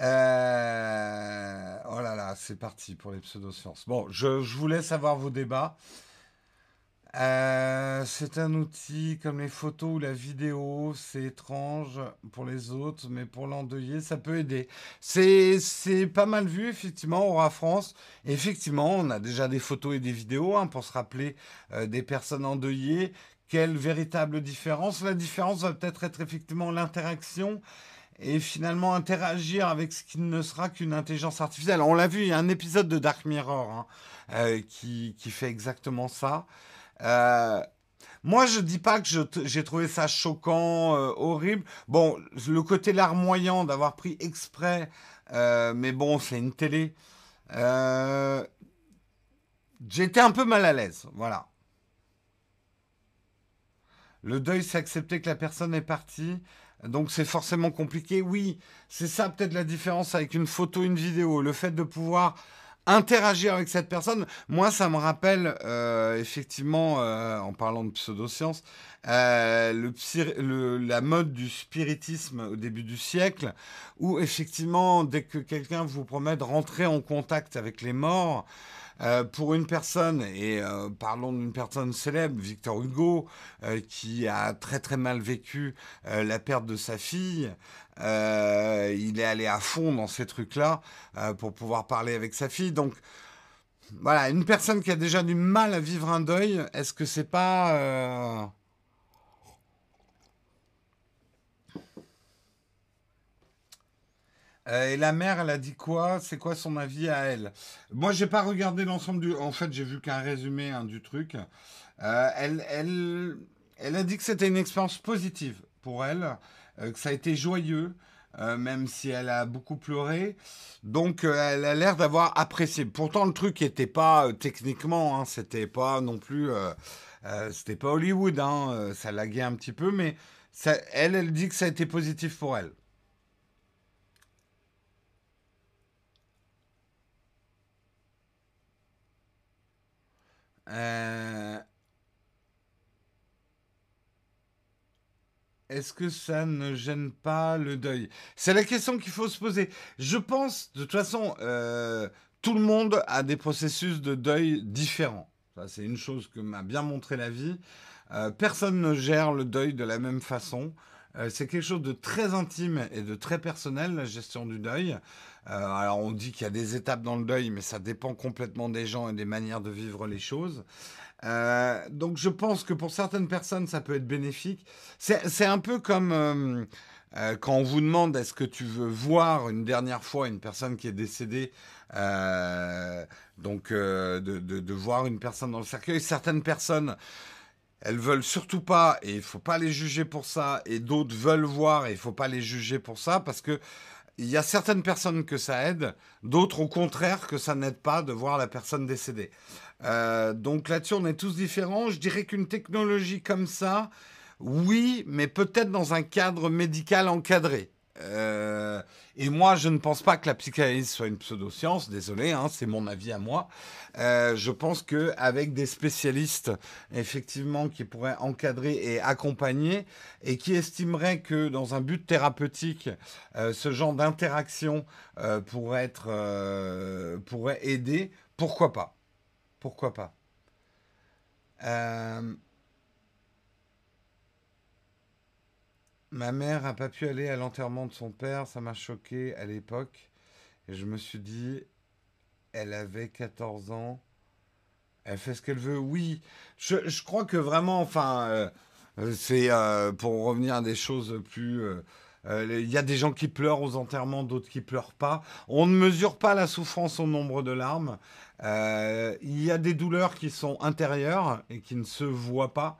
oh là là, c'est parti pour les pseudosciences. Bon, je, vous laisse avoir vos débats. Euh, c'est un outil comme les photos ou la vidéo, c'est étrange pour les autres, mais pour l'endeuillé, ça peut aider. C'est, c'est pas mal vu, effectivement, Aura France. Effectivement, on a déjà des photos et des vidéos hein, pour se rappeler euh, des personnes endeuillées. Quelle véritable différence? La différence va peut-être être effectivement l'interaction et finalement interagir avec ce qui ne sera qu'une intelligence artificielle. On l'a vu, il y a un épisode de Dark Mirror hein, euh, qui, qui fait exactement ça. Euh, moi, je dis pas que j'ai trouvé ça choquant, euh, horrible. Bon, le côté larmoyant d'avoir pris exprès, mais bon, c'est une télé. J'étais un peu mal à l'aise, voilà. Le deuil, c'est accepter que la personne est partie. Donc c'est forcément compliqué. Oui, c'est ça peut-être la différence avec une photo, une vidéo. Le fait de pouvoir interagir avec cette personne, moi, ça me rappelle euh, effectivement, euh, en parlant de pseudosciences, euh, la mode du spiritisme au début du siècle, où effectivement, dès que quelqu'un vous promet de rentrer en contact avec les morts, euh, pour une personne, et euh, parlons d'une personne célèbre, Victor Hugo, euh, qui a très très mal vécu la perte de sa fille, il est allé à fond dans ces trucs-là pour pouvoir parler avec sa fille. Donc voilà, une personne qui a déjà du mal à vivre un deuil, est-ce que c'est pas et la mère, elle a dit quoi? C'est quoi son avis à elle? Moi, j'ai pas regardé l'ensemble du. En fait, j'ai vu qu'un résumé hein, du truc. Euh, elle, elle, elle a dit que c'était une expérience positive pour elle, euh, que ça a été joyeux. Euh, même si elle a beaucoup pleuré. Donc, euh, elle a l'air d'avoir apprécié. Pourtant, le truc n'était pas euh, techniquement, hein, c'était pas non plus, c'était pas Hollywood, hein, ça laguait un petit peu, mais elle, elle dit que ça a été positif pour elle. Euh, Est-ce que ça ne gêne pas le deuil? C'est la question qu'il faut se poser. Je pense, de toute façon, euh, tout le monde a des processus de deuil différents. C'est une chose que m'a bien montré la vie. Euh, personne ne gère le deuil de la même façon. Euh, c'est quelque chose de très intime et de très personnel, la gestion du deuil. Euh, alors on dit qu'il y a des étapes dans le deuil, mais ça dépend complètement des gens et des manières de vivre les choses. Euh, donc je pense que pour certaines personnes, ça peut être bénéfique. C'est un peu comme quand on vous demande est-ce que tu veux voir une dernière fois une personne qui est décédée, donc de, voir une personne dans le cercueil. Certaines personnes, elles veulent surtout pas, et il faut pas les juger pour ça, et d'autres veulent voir, et il faut pas les juger pour ça, parce que il y a certaines personnes que ça aide, d'autres au contraire que ça n'aide pas de voir la personne décédée. Euh, donc là-dessus, on est tous différents. Je dirais qu'une technologie comme ça, oui, mais peut-être dans un cadre médical encadré. Euh, et moi, je ne pense pas que la psychanalyse soit une pseudoscience, désolé, hein, c'est mon avis à moi. Euh, je pense qu'avec des spécialistes, effectivement, qui pourraient encadrer et accompagner, et qui estimeraient que dans un but thérapeutique, euh, ce genre d'interaction pourrait, être, pourrait aider, pourquoi pas? Pourquoi pas? Ma mère n'a pas pu aller à l'enterrement de son père, ça m'a choqué à l'époque. Et je me suis dit, elle avait 14 ans, elle fait ce qu'elle veut. Oui, je, crois que vraiment, enfin, euh, euh, c'est euh, pour revenir à des choses plus... Il y a des gens qui pleurent aux enterrements, d'autres qui pleurent pas. On ne mesure pas la souffrance au nombre de larmes. Il y a des douleurs qui sont intérieures et qui ne se voient pas.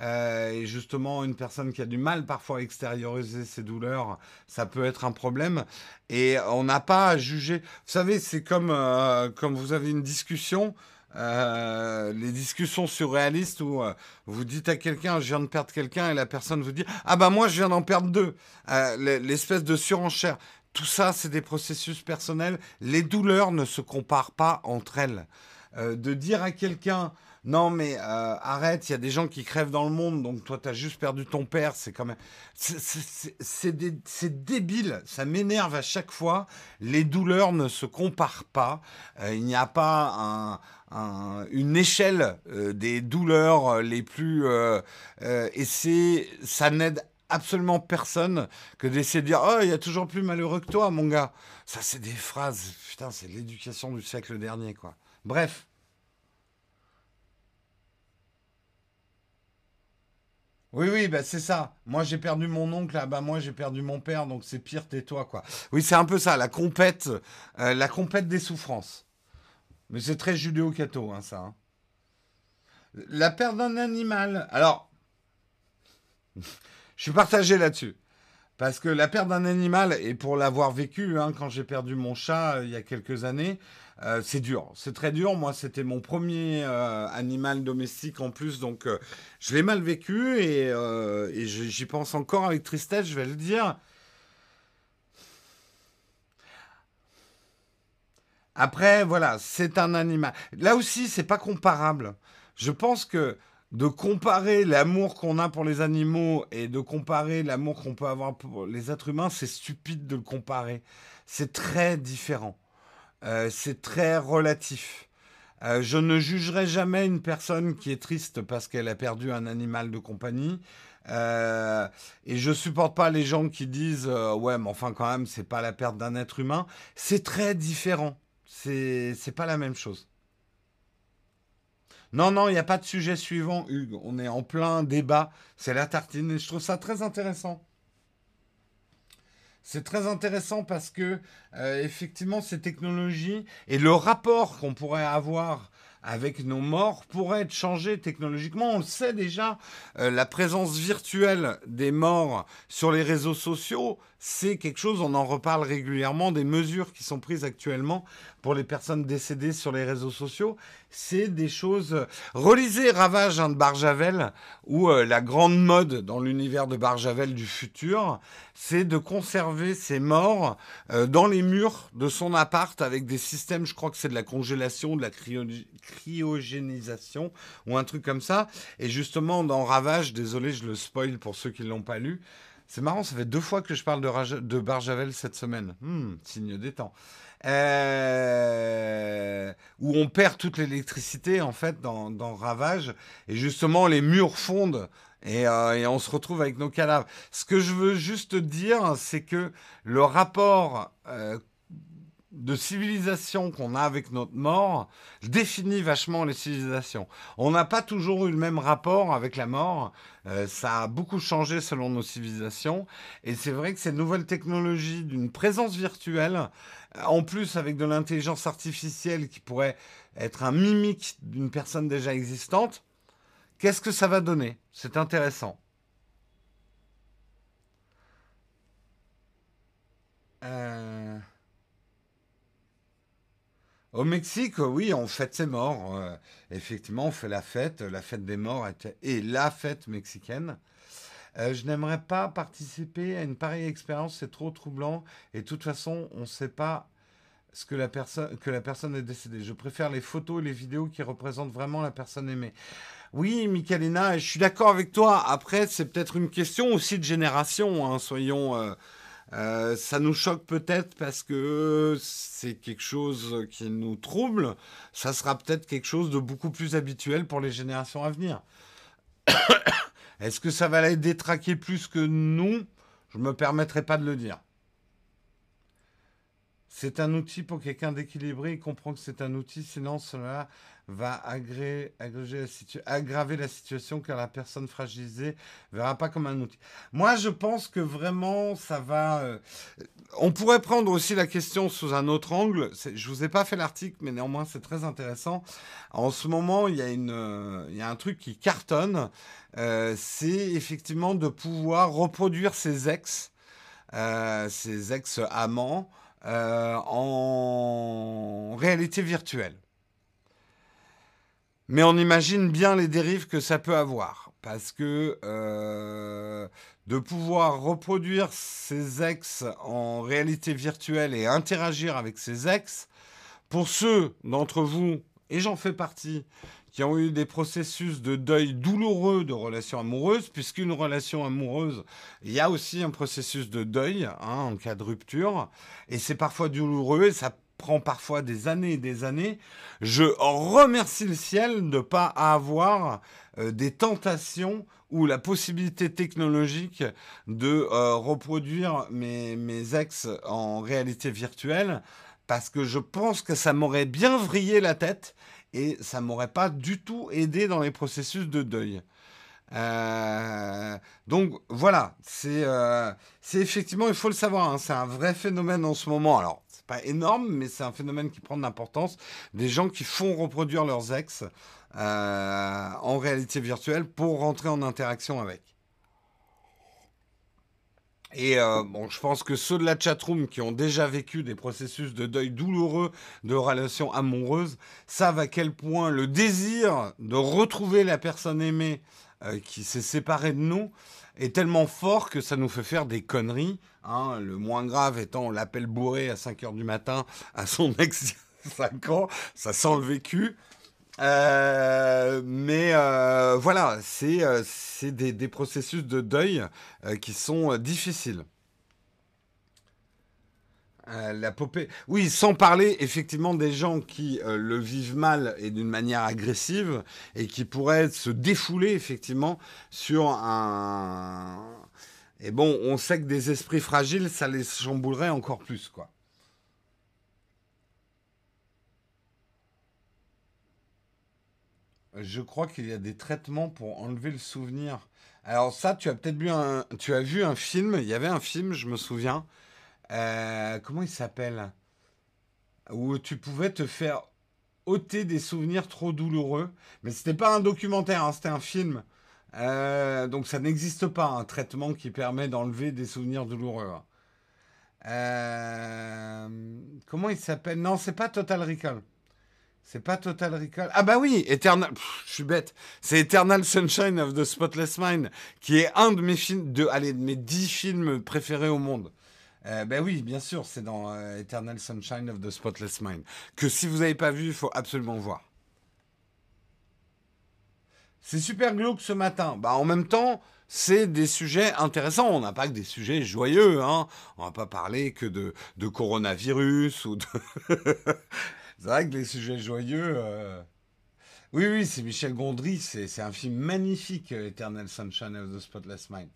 Euh, et justement, une personne qui a du mal parfois à extérioriser ses douleurs, ça peut être un problème. Et on n'a pas à juger. Vous savez, c'est comme, euh, comme vous avez une discussion. Euh, les discussions surréalistes où vous dites à quelqu'un je viens de perdre quelqu'un et la personne vous dit ah bah moi je viens d'en perdre deux l'espèce de surenchère tout ça c'est des processus personnels les douleurs ne se comparent pas entre elles de dire à quelqu'un non, mais euh, arrête, il y a des gens qui crèvent dans le monde, donc toi, tu as juste perdu ton père, c'est quand même. C'est débile, ça m'énerve à chaque fois. Les douleurs ne se comparent pas. Euh, il n'y a pas une échelle euh, des douleurs les plus. et ça n'aide absolument personne que d'essayer de dire Oh, il y a toujours plus malheureux que toi, mon gars. Ça, c'est des phrases. Putain, c'est l'éducation du siècle dernier, quoi. Bref. Oui, oui, bah c'est ça. Moi, j'ai perdu mon oncle, ah bah moi, j'ai perdu mon père, donc c'est pire, tais-toi, quoi. Oui, c'est un peu ça, la compète, euh, la compète des souffrances. Mais c'est très judéo-catho, hein, ça. Hein. La perte d'un animal. Alors, (laughs) je suis partagé là-dessus. Parce que la perte d'un animal, et pour l'avoir vécu, hein, quand j'ai perdu mon chat euh, il y a quelques années, euh, c'est dur, c'est très dur. Moi, c'était mon premier euh, animal domestique en plus, donc euh, je l'ai mal vécu et, j'y pense encore avec tristesse, je vais le dire. Après, voilà, c'est un animal. Là aussi, c'est pas comparable. Je pense que de comparer l'amour qu'on a pour les animaux et de comparer l'amour qu'on peut avoir pour les êtres humains, c'est stupide de le comparer. C'est très différent. Euh, c'est très relatif. Euh, je ne jugerai jamais une personne qui est triste parce qu'elle a perdu un animal de compagnie. Euh, et je supporte pas les gens qui disent ouais, mais enfin quand même, c'est pas la perte d'un être humain. C'est très différent. C'est c'est pas la même chose. Non, non, il n'y a pas de sujet suivant, Hugues. On est en plein débat. C'est la tartine et je trouve ça très intéressant. C'est très intéressant parce que euh, effectivement ces technologies et le rapport qu'on pourrait avoir avec nos morts pourrait être changé technologiquement. On le sait déjà, euh, la présence virtuelle des morts sur les réseaux sociaux, c'est quelque chose, on en reparle régulièrement, des mesures qui sont prises actuellement pour les personnes décédées sur les réseaux sociaux c'est des choses. Relisez Ravage hein, de Barjavel, où euh, la grande mode dans l'univers de Barjavel du futur, c'est de conserver ses morts euh, dans les murs de son appart avec des systèmes, je crois que c'est de la congélation, de la cryogénisation ou un truc comme ça. Et justement, dans Ravage, désolé, je le spoil pour ceux qui ne l'ont pas lu. C'est marrant, ça fait deux fois que je parle de, Barjavel cette semaine. Hmm, signe des temps. Euh, où on perd toute l'électricité en fait dans, Ravage et justement les murs fondent euh, et, on se retrouve avec nos cadavres. Ce que je veux juste dire, c'est que le rapport euh, de civilisation qu'on a avec notre mort définit vachement les civilisations. On n'a pas toujours eu le même rapport avec la mort. ça a beaucoup changé selon nos civilisations. Et c'est vrai que ces nouvelles technologies d'une présence virtuelle en plus avec de l'intelligence artificielle qui pourrait être un mimique d'une personne déjà existante, qu'est-ce que ça va donner? C'est intéressant. Euh, au Mexique, oui, on fête ses morts. Euh, effectivement, on fait la fête. La fête des morts est la fête mexicaine. Euh, je n'aimerais pas participer à une pareille expérience, c'est trop troublant. Et de toute façon, on ne sait pas ce que la, personne, que la personne est décédée. Je préfère les photos et les vidéos qui représentent vraiment la personne aimée. Oui, Michalina, je suis d'accord avec toi. Après, c'est peut-être une question aussi de génération, hein, soyons... Euh, euh, ça nous choque peut-être parce que c'est quelque chose qui nous trouble. Ça sera peut-être quelque chose de beaucoup plus habituel pour les générations à venir. (coughs) Est-ce que ça va les détraquer plus que nous? Je ne me permettrai pas de le dire. C'est un outil pour quelqu'un d'équilibré. Il comprend que c'est un outil, sinon cela va aggraver la situation car la personne fragilisée ne verra pas comme un outil. Moi, je pense que vraiment, ça va... Euh, on pourrait prendre aussi la question sous un autre angle. Je vous ai pas fait l'article, mais néanmoins, c'est très intéressant. En ce moment, il y a, euh, y a un truc qui cartonne. Euh, c'est effectivement de pouvoir reproduire ses ex, ses ex-amants, en réalité virtuelle. Mais on imagine bien les dérives que ça peut avoir. Parce que euh, de pouvoir reproduire ses ex en réalité virtuelle et interagir avec ses ex, pour ceux d'entre vous, et j'en fais partie, qui ont eu des processus de deuil douloureux de relations amoureuses, puisqu'une relation amoureuse, il y a aussi un processus de deuil hein, en cas de rupture, et c'est parfois douloureux, et ça prend parfois des années et des années, je remercie le ciel de ne pas avoir euh, des tentations ou la possibilité technologique de euh, reproduire mes, ex en réalité virtuelle, parce que je pense que ça m'aurait bien vrillé la tête et ça m'aurait pas du tout aidé dans les processus de deuil. Euh, donc voilà, c'est effectivement, il faut le savoir, hein, c'est un vrai phénomène en ce moment. Alors, pas énorme, mais c'est un phénomène qui prend de l'importance. Des gens qui font reproduire leurs ex euh, en réalité virtuelle pour rentrer en interaction avec. Et euh, bon, je pense que ceux de la chatroom qui ont déjà vécu des processus de deuil douloureux de relations amoureuses savent à quel point le désir de retrouver la personne aimée euh, qui s'est séparée de nous est tellement fort que ça nous fait faire des conneries. Hein, le moins grave étant l'appel bourré à 5 heures du matin à son (laughs) ex 5 ans. Ça sent le vécu. Euh, mais euh, voilà, c'est des, processus de deuil qui sont difficiles. La popée. Oui, sans parler effectivement des gens qui le vivent mal et d'une manière agressive et qui pourraient se défouler effectivement sur un, et bon, on sait que des esprits fragiles, ça les chamboulerait encore plus, quoi. Je crois qu'il y a des traitements pour enlever le souvenir. Alors ça, tu as peut-être vu un, tu as vu un film. Il y avait un film, je me souviens. Euh, comment il s'appelle? Où tu pouvais te faire ôter des souvenirs trop douloureux. Mais c'était pas un documentaire, hein, c'était un film. Euh, donc ça n'existe pas un traitement qui permet d'enlever des souvenirs douloureux. Euh, comment il s'appelle? Non, c'est pas Total Recall. C'est pas Total Recall. Ah bah oui, Eternal. je suis bête. C'est Eternal Sunshine of the Spotless Mind, qui est un de mes films, de, allez, de mes dix films préférés au monde. Euh, ben oui, bien sûr, c'est dans Eternal Sunshine of the Spotless Mind. Que si vous n'avez pas vu, il faut absolument voir. C'est super glauque ce matin. Bah, en même temps, c'est des sujets intéressants. On n'a pas que des sujets joyeux. Hein. On va pas parler que de, de coronavirus ou de... (laughs) c'est vrai que les sujets joyeux... Euh, oui, oui, c'est Michel Gondry. C'est un film magnifique, Eternal Sunshine of the Spotless Mind.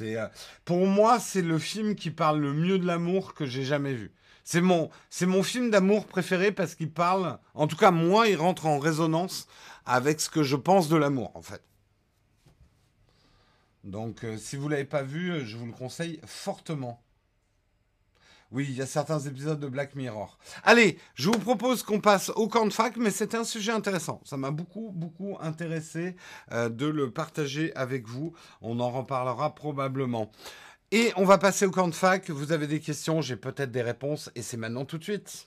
Euh, pour moi, c'est le film qui parle le mieux de l'amour que j'ai jamais vu. C'est mon, film d'amour préféré parce qu'il parle, en tout cas moi, il rentre en résonance avec ce que je pense de l'amour, en fait. Donc, euh, si vous l'avez pas vu, euh, je vous le conseille fortement. Oui, il y a certains épisodes de Black Mirror. Allez, je vous propose qu'on passe au camp de fac, mais c'est un sujet intéressant. Ça m'a beaucoup, beaucoup intéressé euh, de le partager avec vous. On en reparlera probablement. Et on va passer au camp de fac. Vous avez des questions, j'ai peut-être des réponses, et c'est maintenant tout de suite.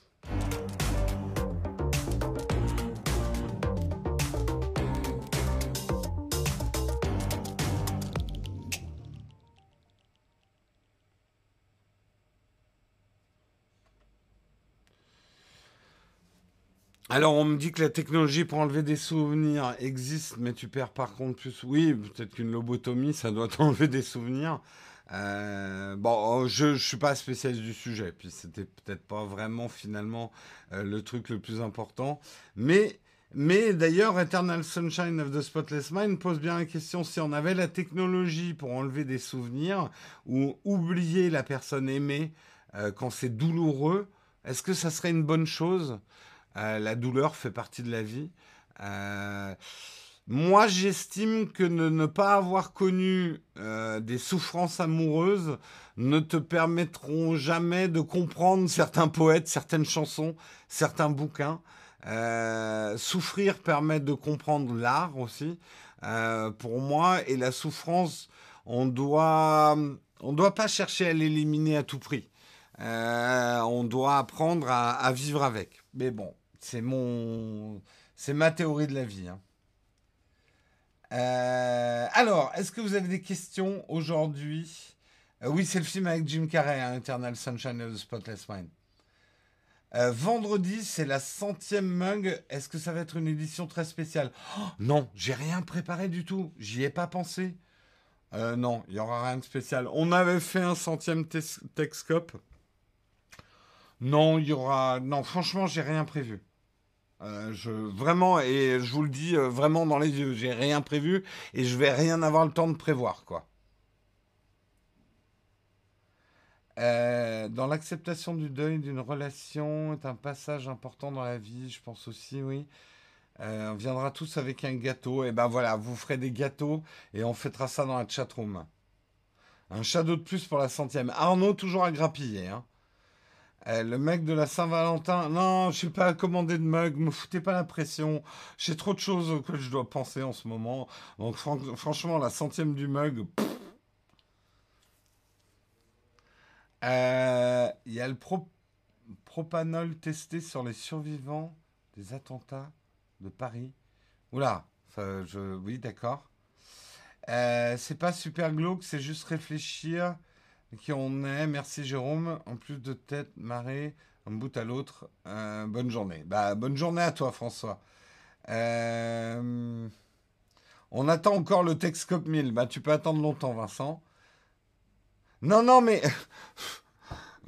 Alors, on me dit que la technologie pour enlever des souvenirs existe, mais tu perds par contre plus. Oui, peut-être qu'une lobotomie, ça doit (laughs) t'enlever des souvenirs. Euh, bon, je ne suis pas spécialiste du sujet, puis c'était peut-être pas vraiment finalement euh, le truc le plus important. Mais Mais d'ailleurs, Eternal Sunshine of the Spotless Mind pose bien la question si on avait la technologie pour enlever des souvenirs ou oublier la personne aimée euh, quand c'est douloureux, est-ce que ça serait une bonne chose? Euh, La douleur fait partie de la vie. Euh, moi, j'estime que ne, pas avoir connu des souffrances amoureuses ne te permettront jamais de comprendre certains poètes, certaines chansons, certains bouquins. Euh, souffrir permet de comprendre l'art aussi, euh, pour moi. Et la souffrance, on doit, on doit pas chercher à l'éliminer à tout prix. Euh, on doit apprendre à, vivre avec. Mais bon, c'est ma théorie de la vie. Hein. alors, est-ce que vous avez des questions aujourd'hui? Oui, c'est le film avec Jim Carrey, hein, Eternal Sunshine of the Spotless Mind. Euh, vendredi, c'est la centième mug. Est-ce que ça va être une édition très spéciale? Oh, Non, j'ai rien préparé du tout. J'y ai pas pensé. Euh, non, il y aura rien de spécial. On avait fait un centième Texcope. Non, il y aura. Non, franchement, j'ai rien prévu. Euh, je vraiment et je vous le dis vraiment dans les yeux, j'ai rien prévu et je vais rien avoir le temps de prévoir quoi. Euh, dans l'acceptation du deuil d'une relation est un passage important dans la vie, je pense aussi, oui. Euh, on viendra tous avec un gâteau, et ben voilà, vous ferez des gâteaux et on fêtera ça dans la chatroom. Un shadow de plus pour la centième. Arnaud, toujours à grappiller. Hein. Euh, le mec de la Saint-Valentin, non, je sais pas commander de mug, me foutez pas la pression. J'ai trop de choses auxquelles je dois penser en ce moment. Donc franchement, la centième du mug, Euh, il y a le propanol testé sur les survivants des attentats de Paris. Oula, je, oui, d'accord. Euh, c'est pas super glauque, c'est juste réfléchir qui on est. Merci Jérôme. En plus de tête, marée, un bout à l'autre. Euh, bonne journée. Bah, bonne journée à toi, François. on attend encore le Texcope 1000. Bah, tu peux attendre longtemps, Vincent. Non, non, mais. (laughs)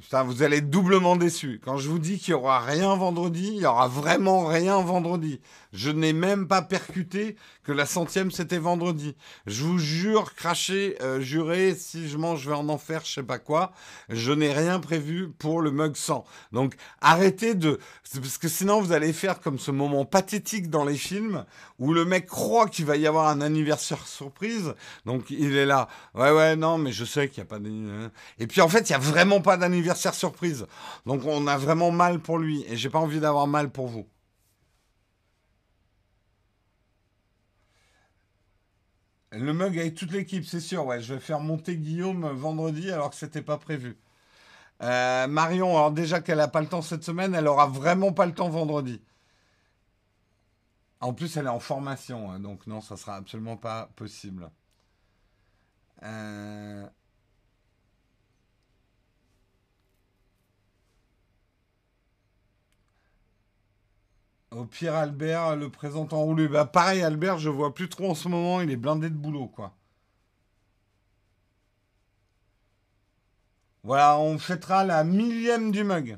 Putain, vous allez être doublement déçus. Quand je vous dis qu'il n'y aura rien vendredi, il y aura vraiment rien vendredi. Je n'ai même pas percuté que la centième c'était vendredi. Je vous jure, cracher, euh, jurer, si je mange, je vais en enfer, je sais pas quoi. Je n'ai rien prévu pour le mug 100. Donc arrêtez de... Parce que sinon vous allez faire comme ce moment pathétique dans les films où le mec croit qu'il va y avoir un anniversaire surprise. Donc il est là. Ouais, ouais, non, mais je sais qu'il n'y a pas d'anniversaire. Et puis en fait, il n'y a vraiment pas d'anniversaire surprise. Donc on a vraiment mal pour lui. Et j'ai pas envie d'avoir mal pour vous. Le mug avec toute l'équipe, c'est sûr. Je vais faire monter Guillaume vendredi alors que c'était pas prévu. Euh, Marion, déjà qu'elle a pas le temps cette semaine, elle aura vraiment pas le temps vendredi. En plus, elle est en formation, hein, donc non, ça sera absolument pas possible. Euh... Au pire, Albert, le présentant roulé. Bah, pareil, Albert, je vois plus trop en ce moment. Il est blindé de boulot, quoi. Voilà, on fêtera la millième du mug.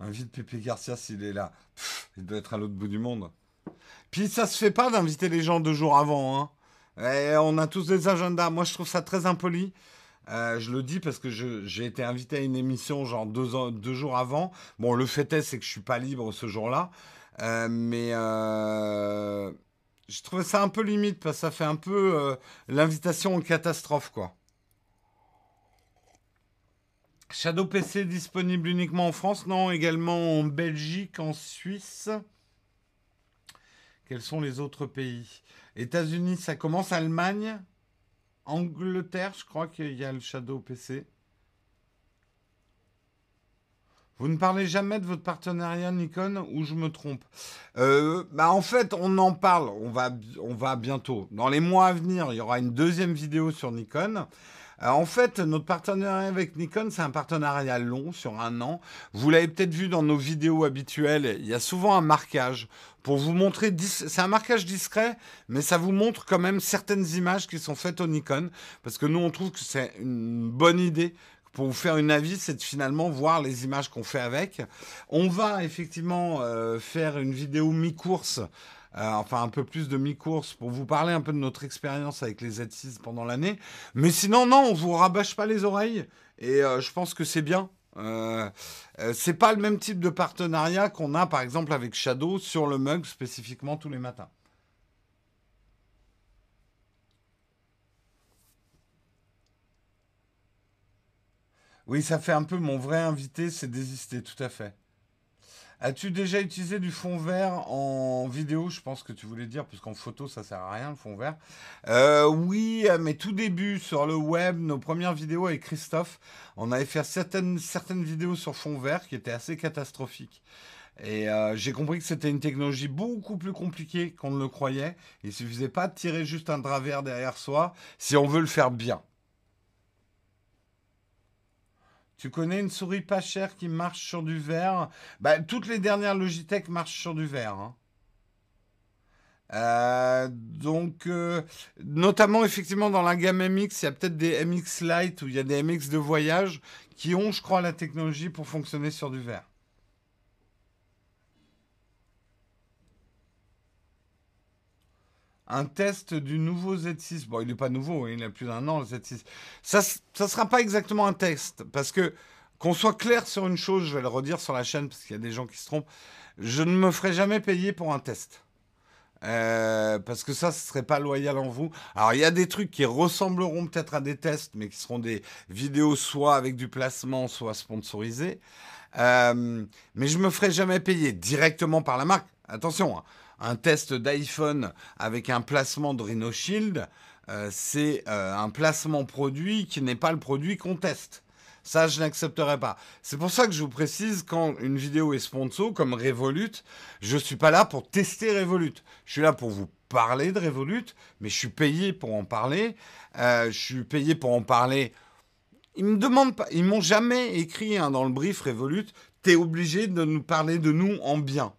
Invite Pépé Garcia s'il est là. il doit être à l'autre bout du monde. Puis ça se fait pas d'inviter les gens deux jours avant. Hein. Et on a tous des agendas. Moi, je trouve ça très impoli. Euh, je le dis parce que j'ai été invité à une émission genre deux, jours avant. Bon, le fait est, c'est que je suis pas libre ce jour-là. Euh, mais euh, je trouvais ça un peu limite parce que ça fait un peu l'invitation en catastrophe, quoi. Shadow PC disponible uniquement en France, non, également en Belgique, en Suisse. Quels sont les autres pays? États-Unis, ça commence, Allemagne, Angleterre, je crois qu'il y a le Shadow PC. Vous ne parlez jamais de votre partenariat Nikon ou je me trompe? Euh, bah En fait, on en parle. On va, on va bientôt. Dans les mois à venir, il y aura une deuxième vidéo sur Nikon. Euh, en fait, notre partenariat avec Nikon, c'est un partenariat long, sur un an. Vous l'avez peut-être vu dans nos vidéos habituelles, il y a souvent un marquage pour vous montrer, c'est un marquage discret, mais ça vous montre quand même certaines images qui sont faites au Nikon, parce que nous, on trouve que c'est une bonne idée pour vous faire une avis, c'est de finalement voir les images qu'on fait avec. On va effectivement euh, faire une vidéo mi-course, euh, enfin un peu plus de mi-course, pour vous parler un peu de notre expérience avec les Z6 pendant l'année. Mais sinon, non, on vous rabâche pas les oreilles, et euh, je pense que c'est bien. Euh, c'est pas le même type de partenariat qu'on a par exemple avec Shadow sur le mug spécifiquement tous les matins. Oui, ça fait un peu mon vrai invité, c'est désister, tout à fait. As-tu déjà utilisé du fond vert en vidéo? Je pense que tu voulais dire, puisqu'en photo, ça sert à rien, le fond vert. Euh, oui, mais tout début, sur le web, nos premières vidéos avec Christophe, on avait fait certaines, certaines vidéos sur fond vert qui étaient assez catastrophiques. Et euh, j'ai compris que c'était une technologie beaucoup plus compliquée qu'on ne le croyait. Il suffisait pas de tirer juste un drap vert derrière soi si on veut le faire bien. Tu connais une souris pas chère qui marche sur du verre? Bah, Toutes les dernières Logitech marchent sur du verre. Hein. Euh, donc, euh, notamment effectivement dans la gamme MX, il y a peut-être des MX Lite ou il y a des MX de voyage qui ont, je crois, la technologie pour fonctionner sur du verre. Un test du nouveau Z6. Bon, il n'est pas nouveau, hein, il a plus d'un an, le Z6. Ça ne sera pas exactement un test, parce que qu'on soit clair sur une chose, je vais le redire sur la chaîne, parce qu'il y a des gens qui se trompent, je ne me ferai jamais payer pour un test. Euh, parce que ça, ce serait pas loyal en vous. Alors, il y a des trucs qui ressembleront peut-être à des tests, mais qui seront des vidéos soit avec du placement, soit sponsorisées. Euh, mais je me ferai jamais payer directement par la marque. Attention, hein un test d'iPhone avec un placement de Rhino Shield, euh, c'est euh, un placement produit qui n'est pas le produit qu'on teste. Ça, je n'accepterai pas. C'est pour ça que je vous précise, quand une vidéo est sponsor, comme Revolut, je ne suis pas là pour tester Revolut. Je suis là pour vous parler de Revolut, mais je suis payé pour en parler. Euh, je suis payé pour en parler. Ils me demandent pas, ils m'ont jamais écrit hein, dans le brief Revolut, tu es obligé de nous parler de nous en bien.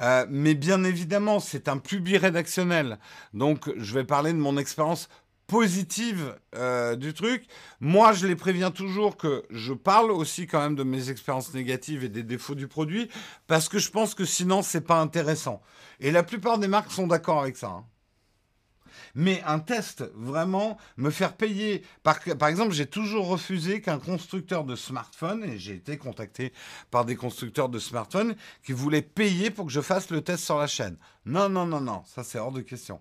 Euh, mais bien évidemment, c'est un public rédactionnel. Donc, je vais parler de mon expérience positive euh, du truc. Moi, je les préviens toujours que je parle aussi quand même de mes expériences négatives et des défauts du produit, parce que je pense que sinon, c'est pas intéressant. Et la plupart des marques sont d'accord avec ça. Hein. Mais un test, vraiment, me faire payer. Par, par exemple, j'ai toujours refusé qu'un constructeur de smartphone, et j'ai été contacté par des constructeurs de smartphone, qui voulaient payer pour que je fasse le test sur la chaîne. Non, non, non, non, ça c'est hors de question.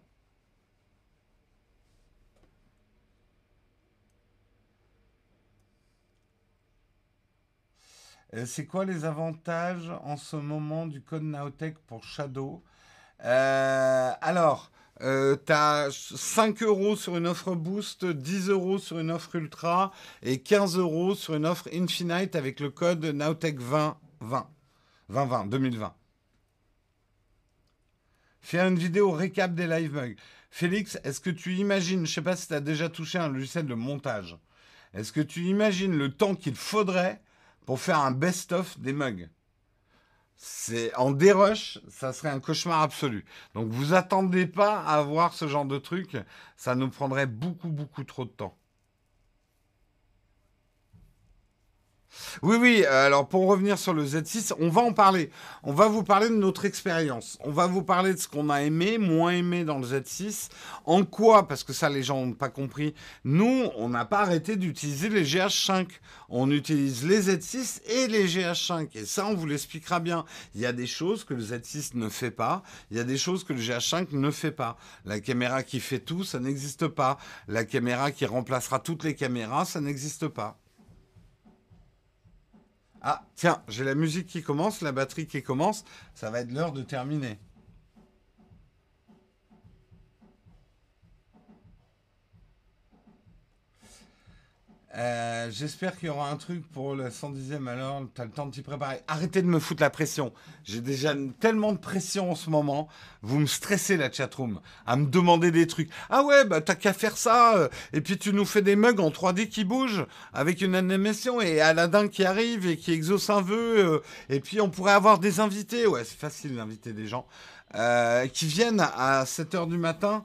Euh, c'est quoi les avantages en ce moment du code Naotech pour Shadow? Euh, Alors, euh, tu as 5 euros sur une offre Boost, 10 euros sur une offre Ultra et 15 euros sur une offre Infinite avec le code Nowtech 2020. 2020, 2020. Faire une vidéo récap des live mugs. Félix, est-ce que tu imagines, je sais pas si tu as déjà touché un logiciel de montage, est-ce que tu imagines le temps qu'il faudrait pour faire un best-of des mugs? C'est en dérush, ça serait un cauchemar absolu. Donc vous attendez pas à voir ce genre de truc, ça nous prendrait beaucoup beaucoup trop de temps. Oui, oui, alors pour revenir sur le Z6, on va en parler. On va vous parler de notre expérience. On va vous parler de ce qu'on a aimé, moins aimé dans le Z6. En quoi, parce que ça les gens n'ont pas compris, nous, on n'a pas arrêté d'utiliser les GH5. On utilise les Z6 et les GH5. Et ça, on vous l'expliquera bien. Il y a des choses que le Z6 ne fait pas. Il y a des choses que le GH5 ne fait pas. La caméra qui fait tout, ça n'existe pas. La caméra qui remplacera toutes les caméras, ça n'existe pas. Ah, tiens, j'ai la musique qui commence, la batterie qui commence. Ça va être l'heure de terminer. Euh, j'espère qu'il y aura un truc pour le 110e alors. Tu as le temps de t'y préparer. Arrêtez de me foutre la pression. J'ai déjà tellement de pression en ce moment. Vous me stressez la chatroom à me demander des trucs. Ah ouais, bah t'as qu'à faire ça. Euh, et puis tu nous fais des mugs en 3D qui bougent avec une animation et Aladdin qui arrive et qui exauce un vœu. Euh, et puis on pourrait avoir des invités. Ouais, c'est facile d'inviter des gens qui viennent à 7 h du matin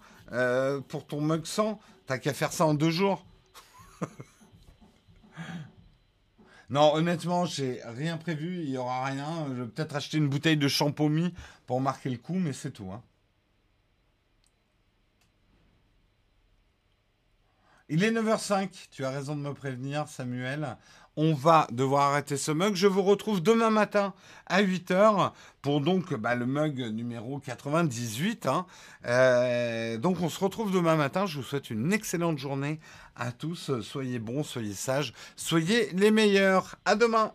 pour ton mug 100. T'as qu'à faire ça en deux jours. (laughs) Non, honnêtement, j'ai rien prévu. Il y aura rien. Je vais peut-être acheter une bouteille de champomis pour marquer le coup, mais c'est tout. Hein. Il est 9h05. Tu as raison de me prévenir, Samuel on va devoir arrêter ce mug. Je vous retrouve demain matin à 8h pour donc bah, le mug numéro 98. Hein. Euh, donc on se retrouve demain matin. Je vous souhaite une excellente journée à tous. Soyez bons, soyez sages, soyez les meilleurs. À demain.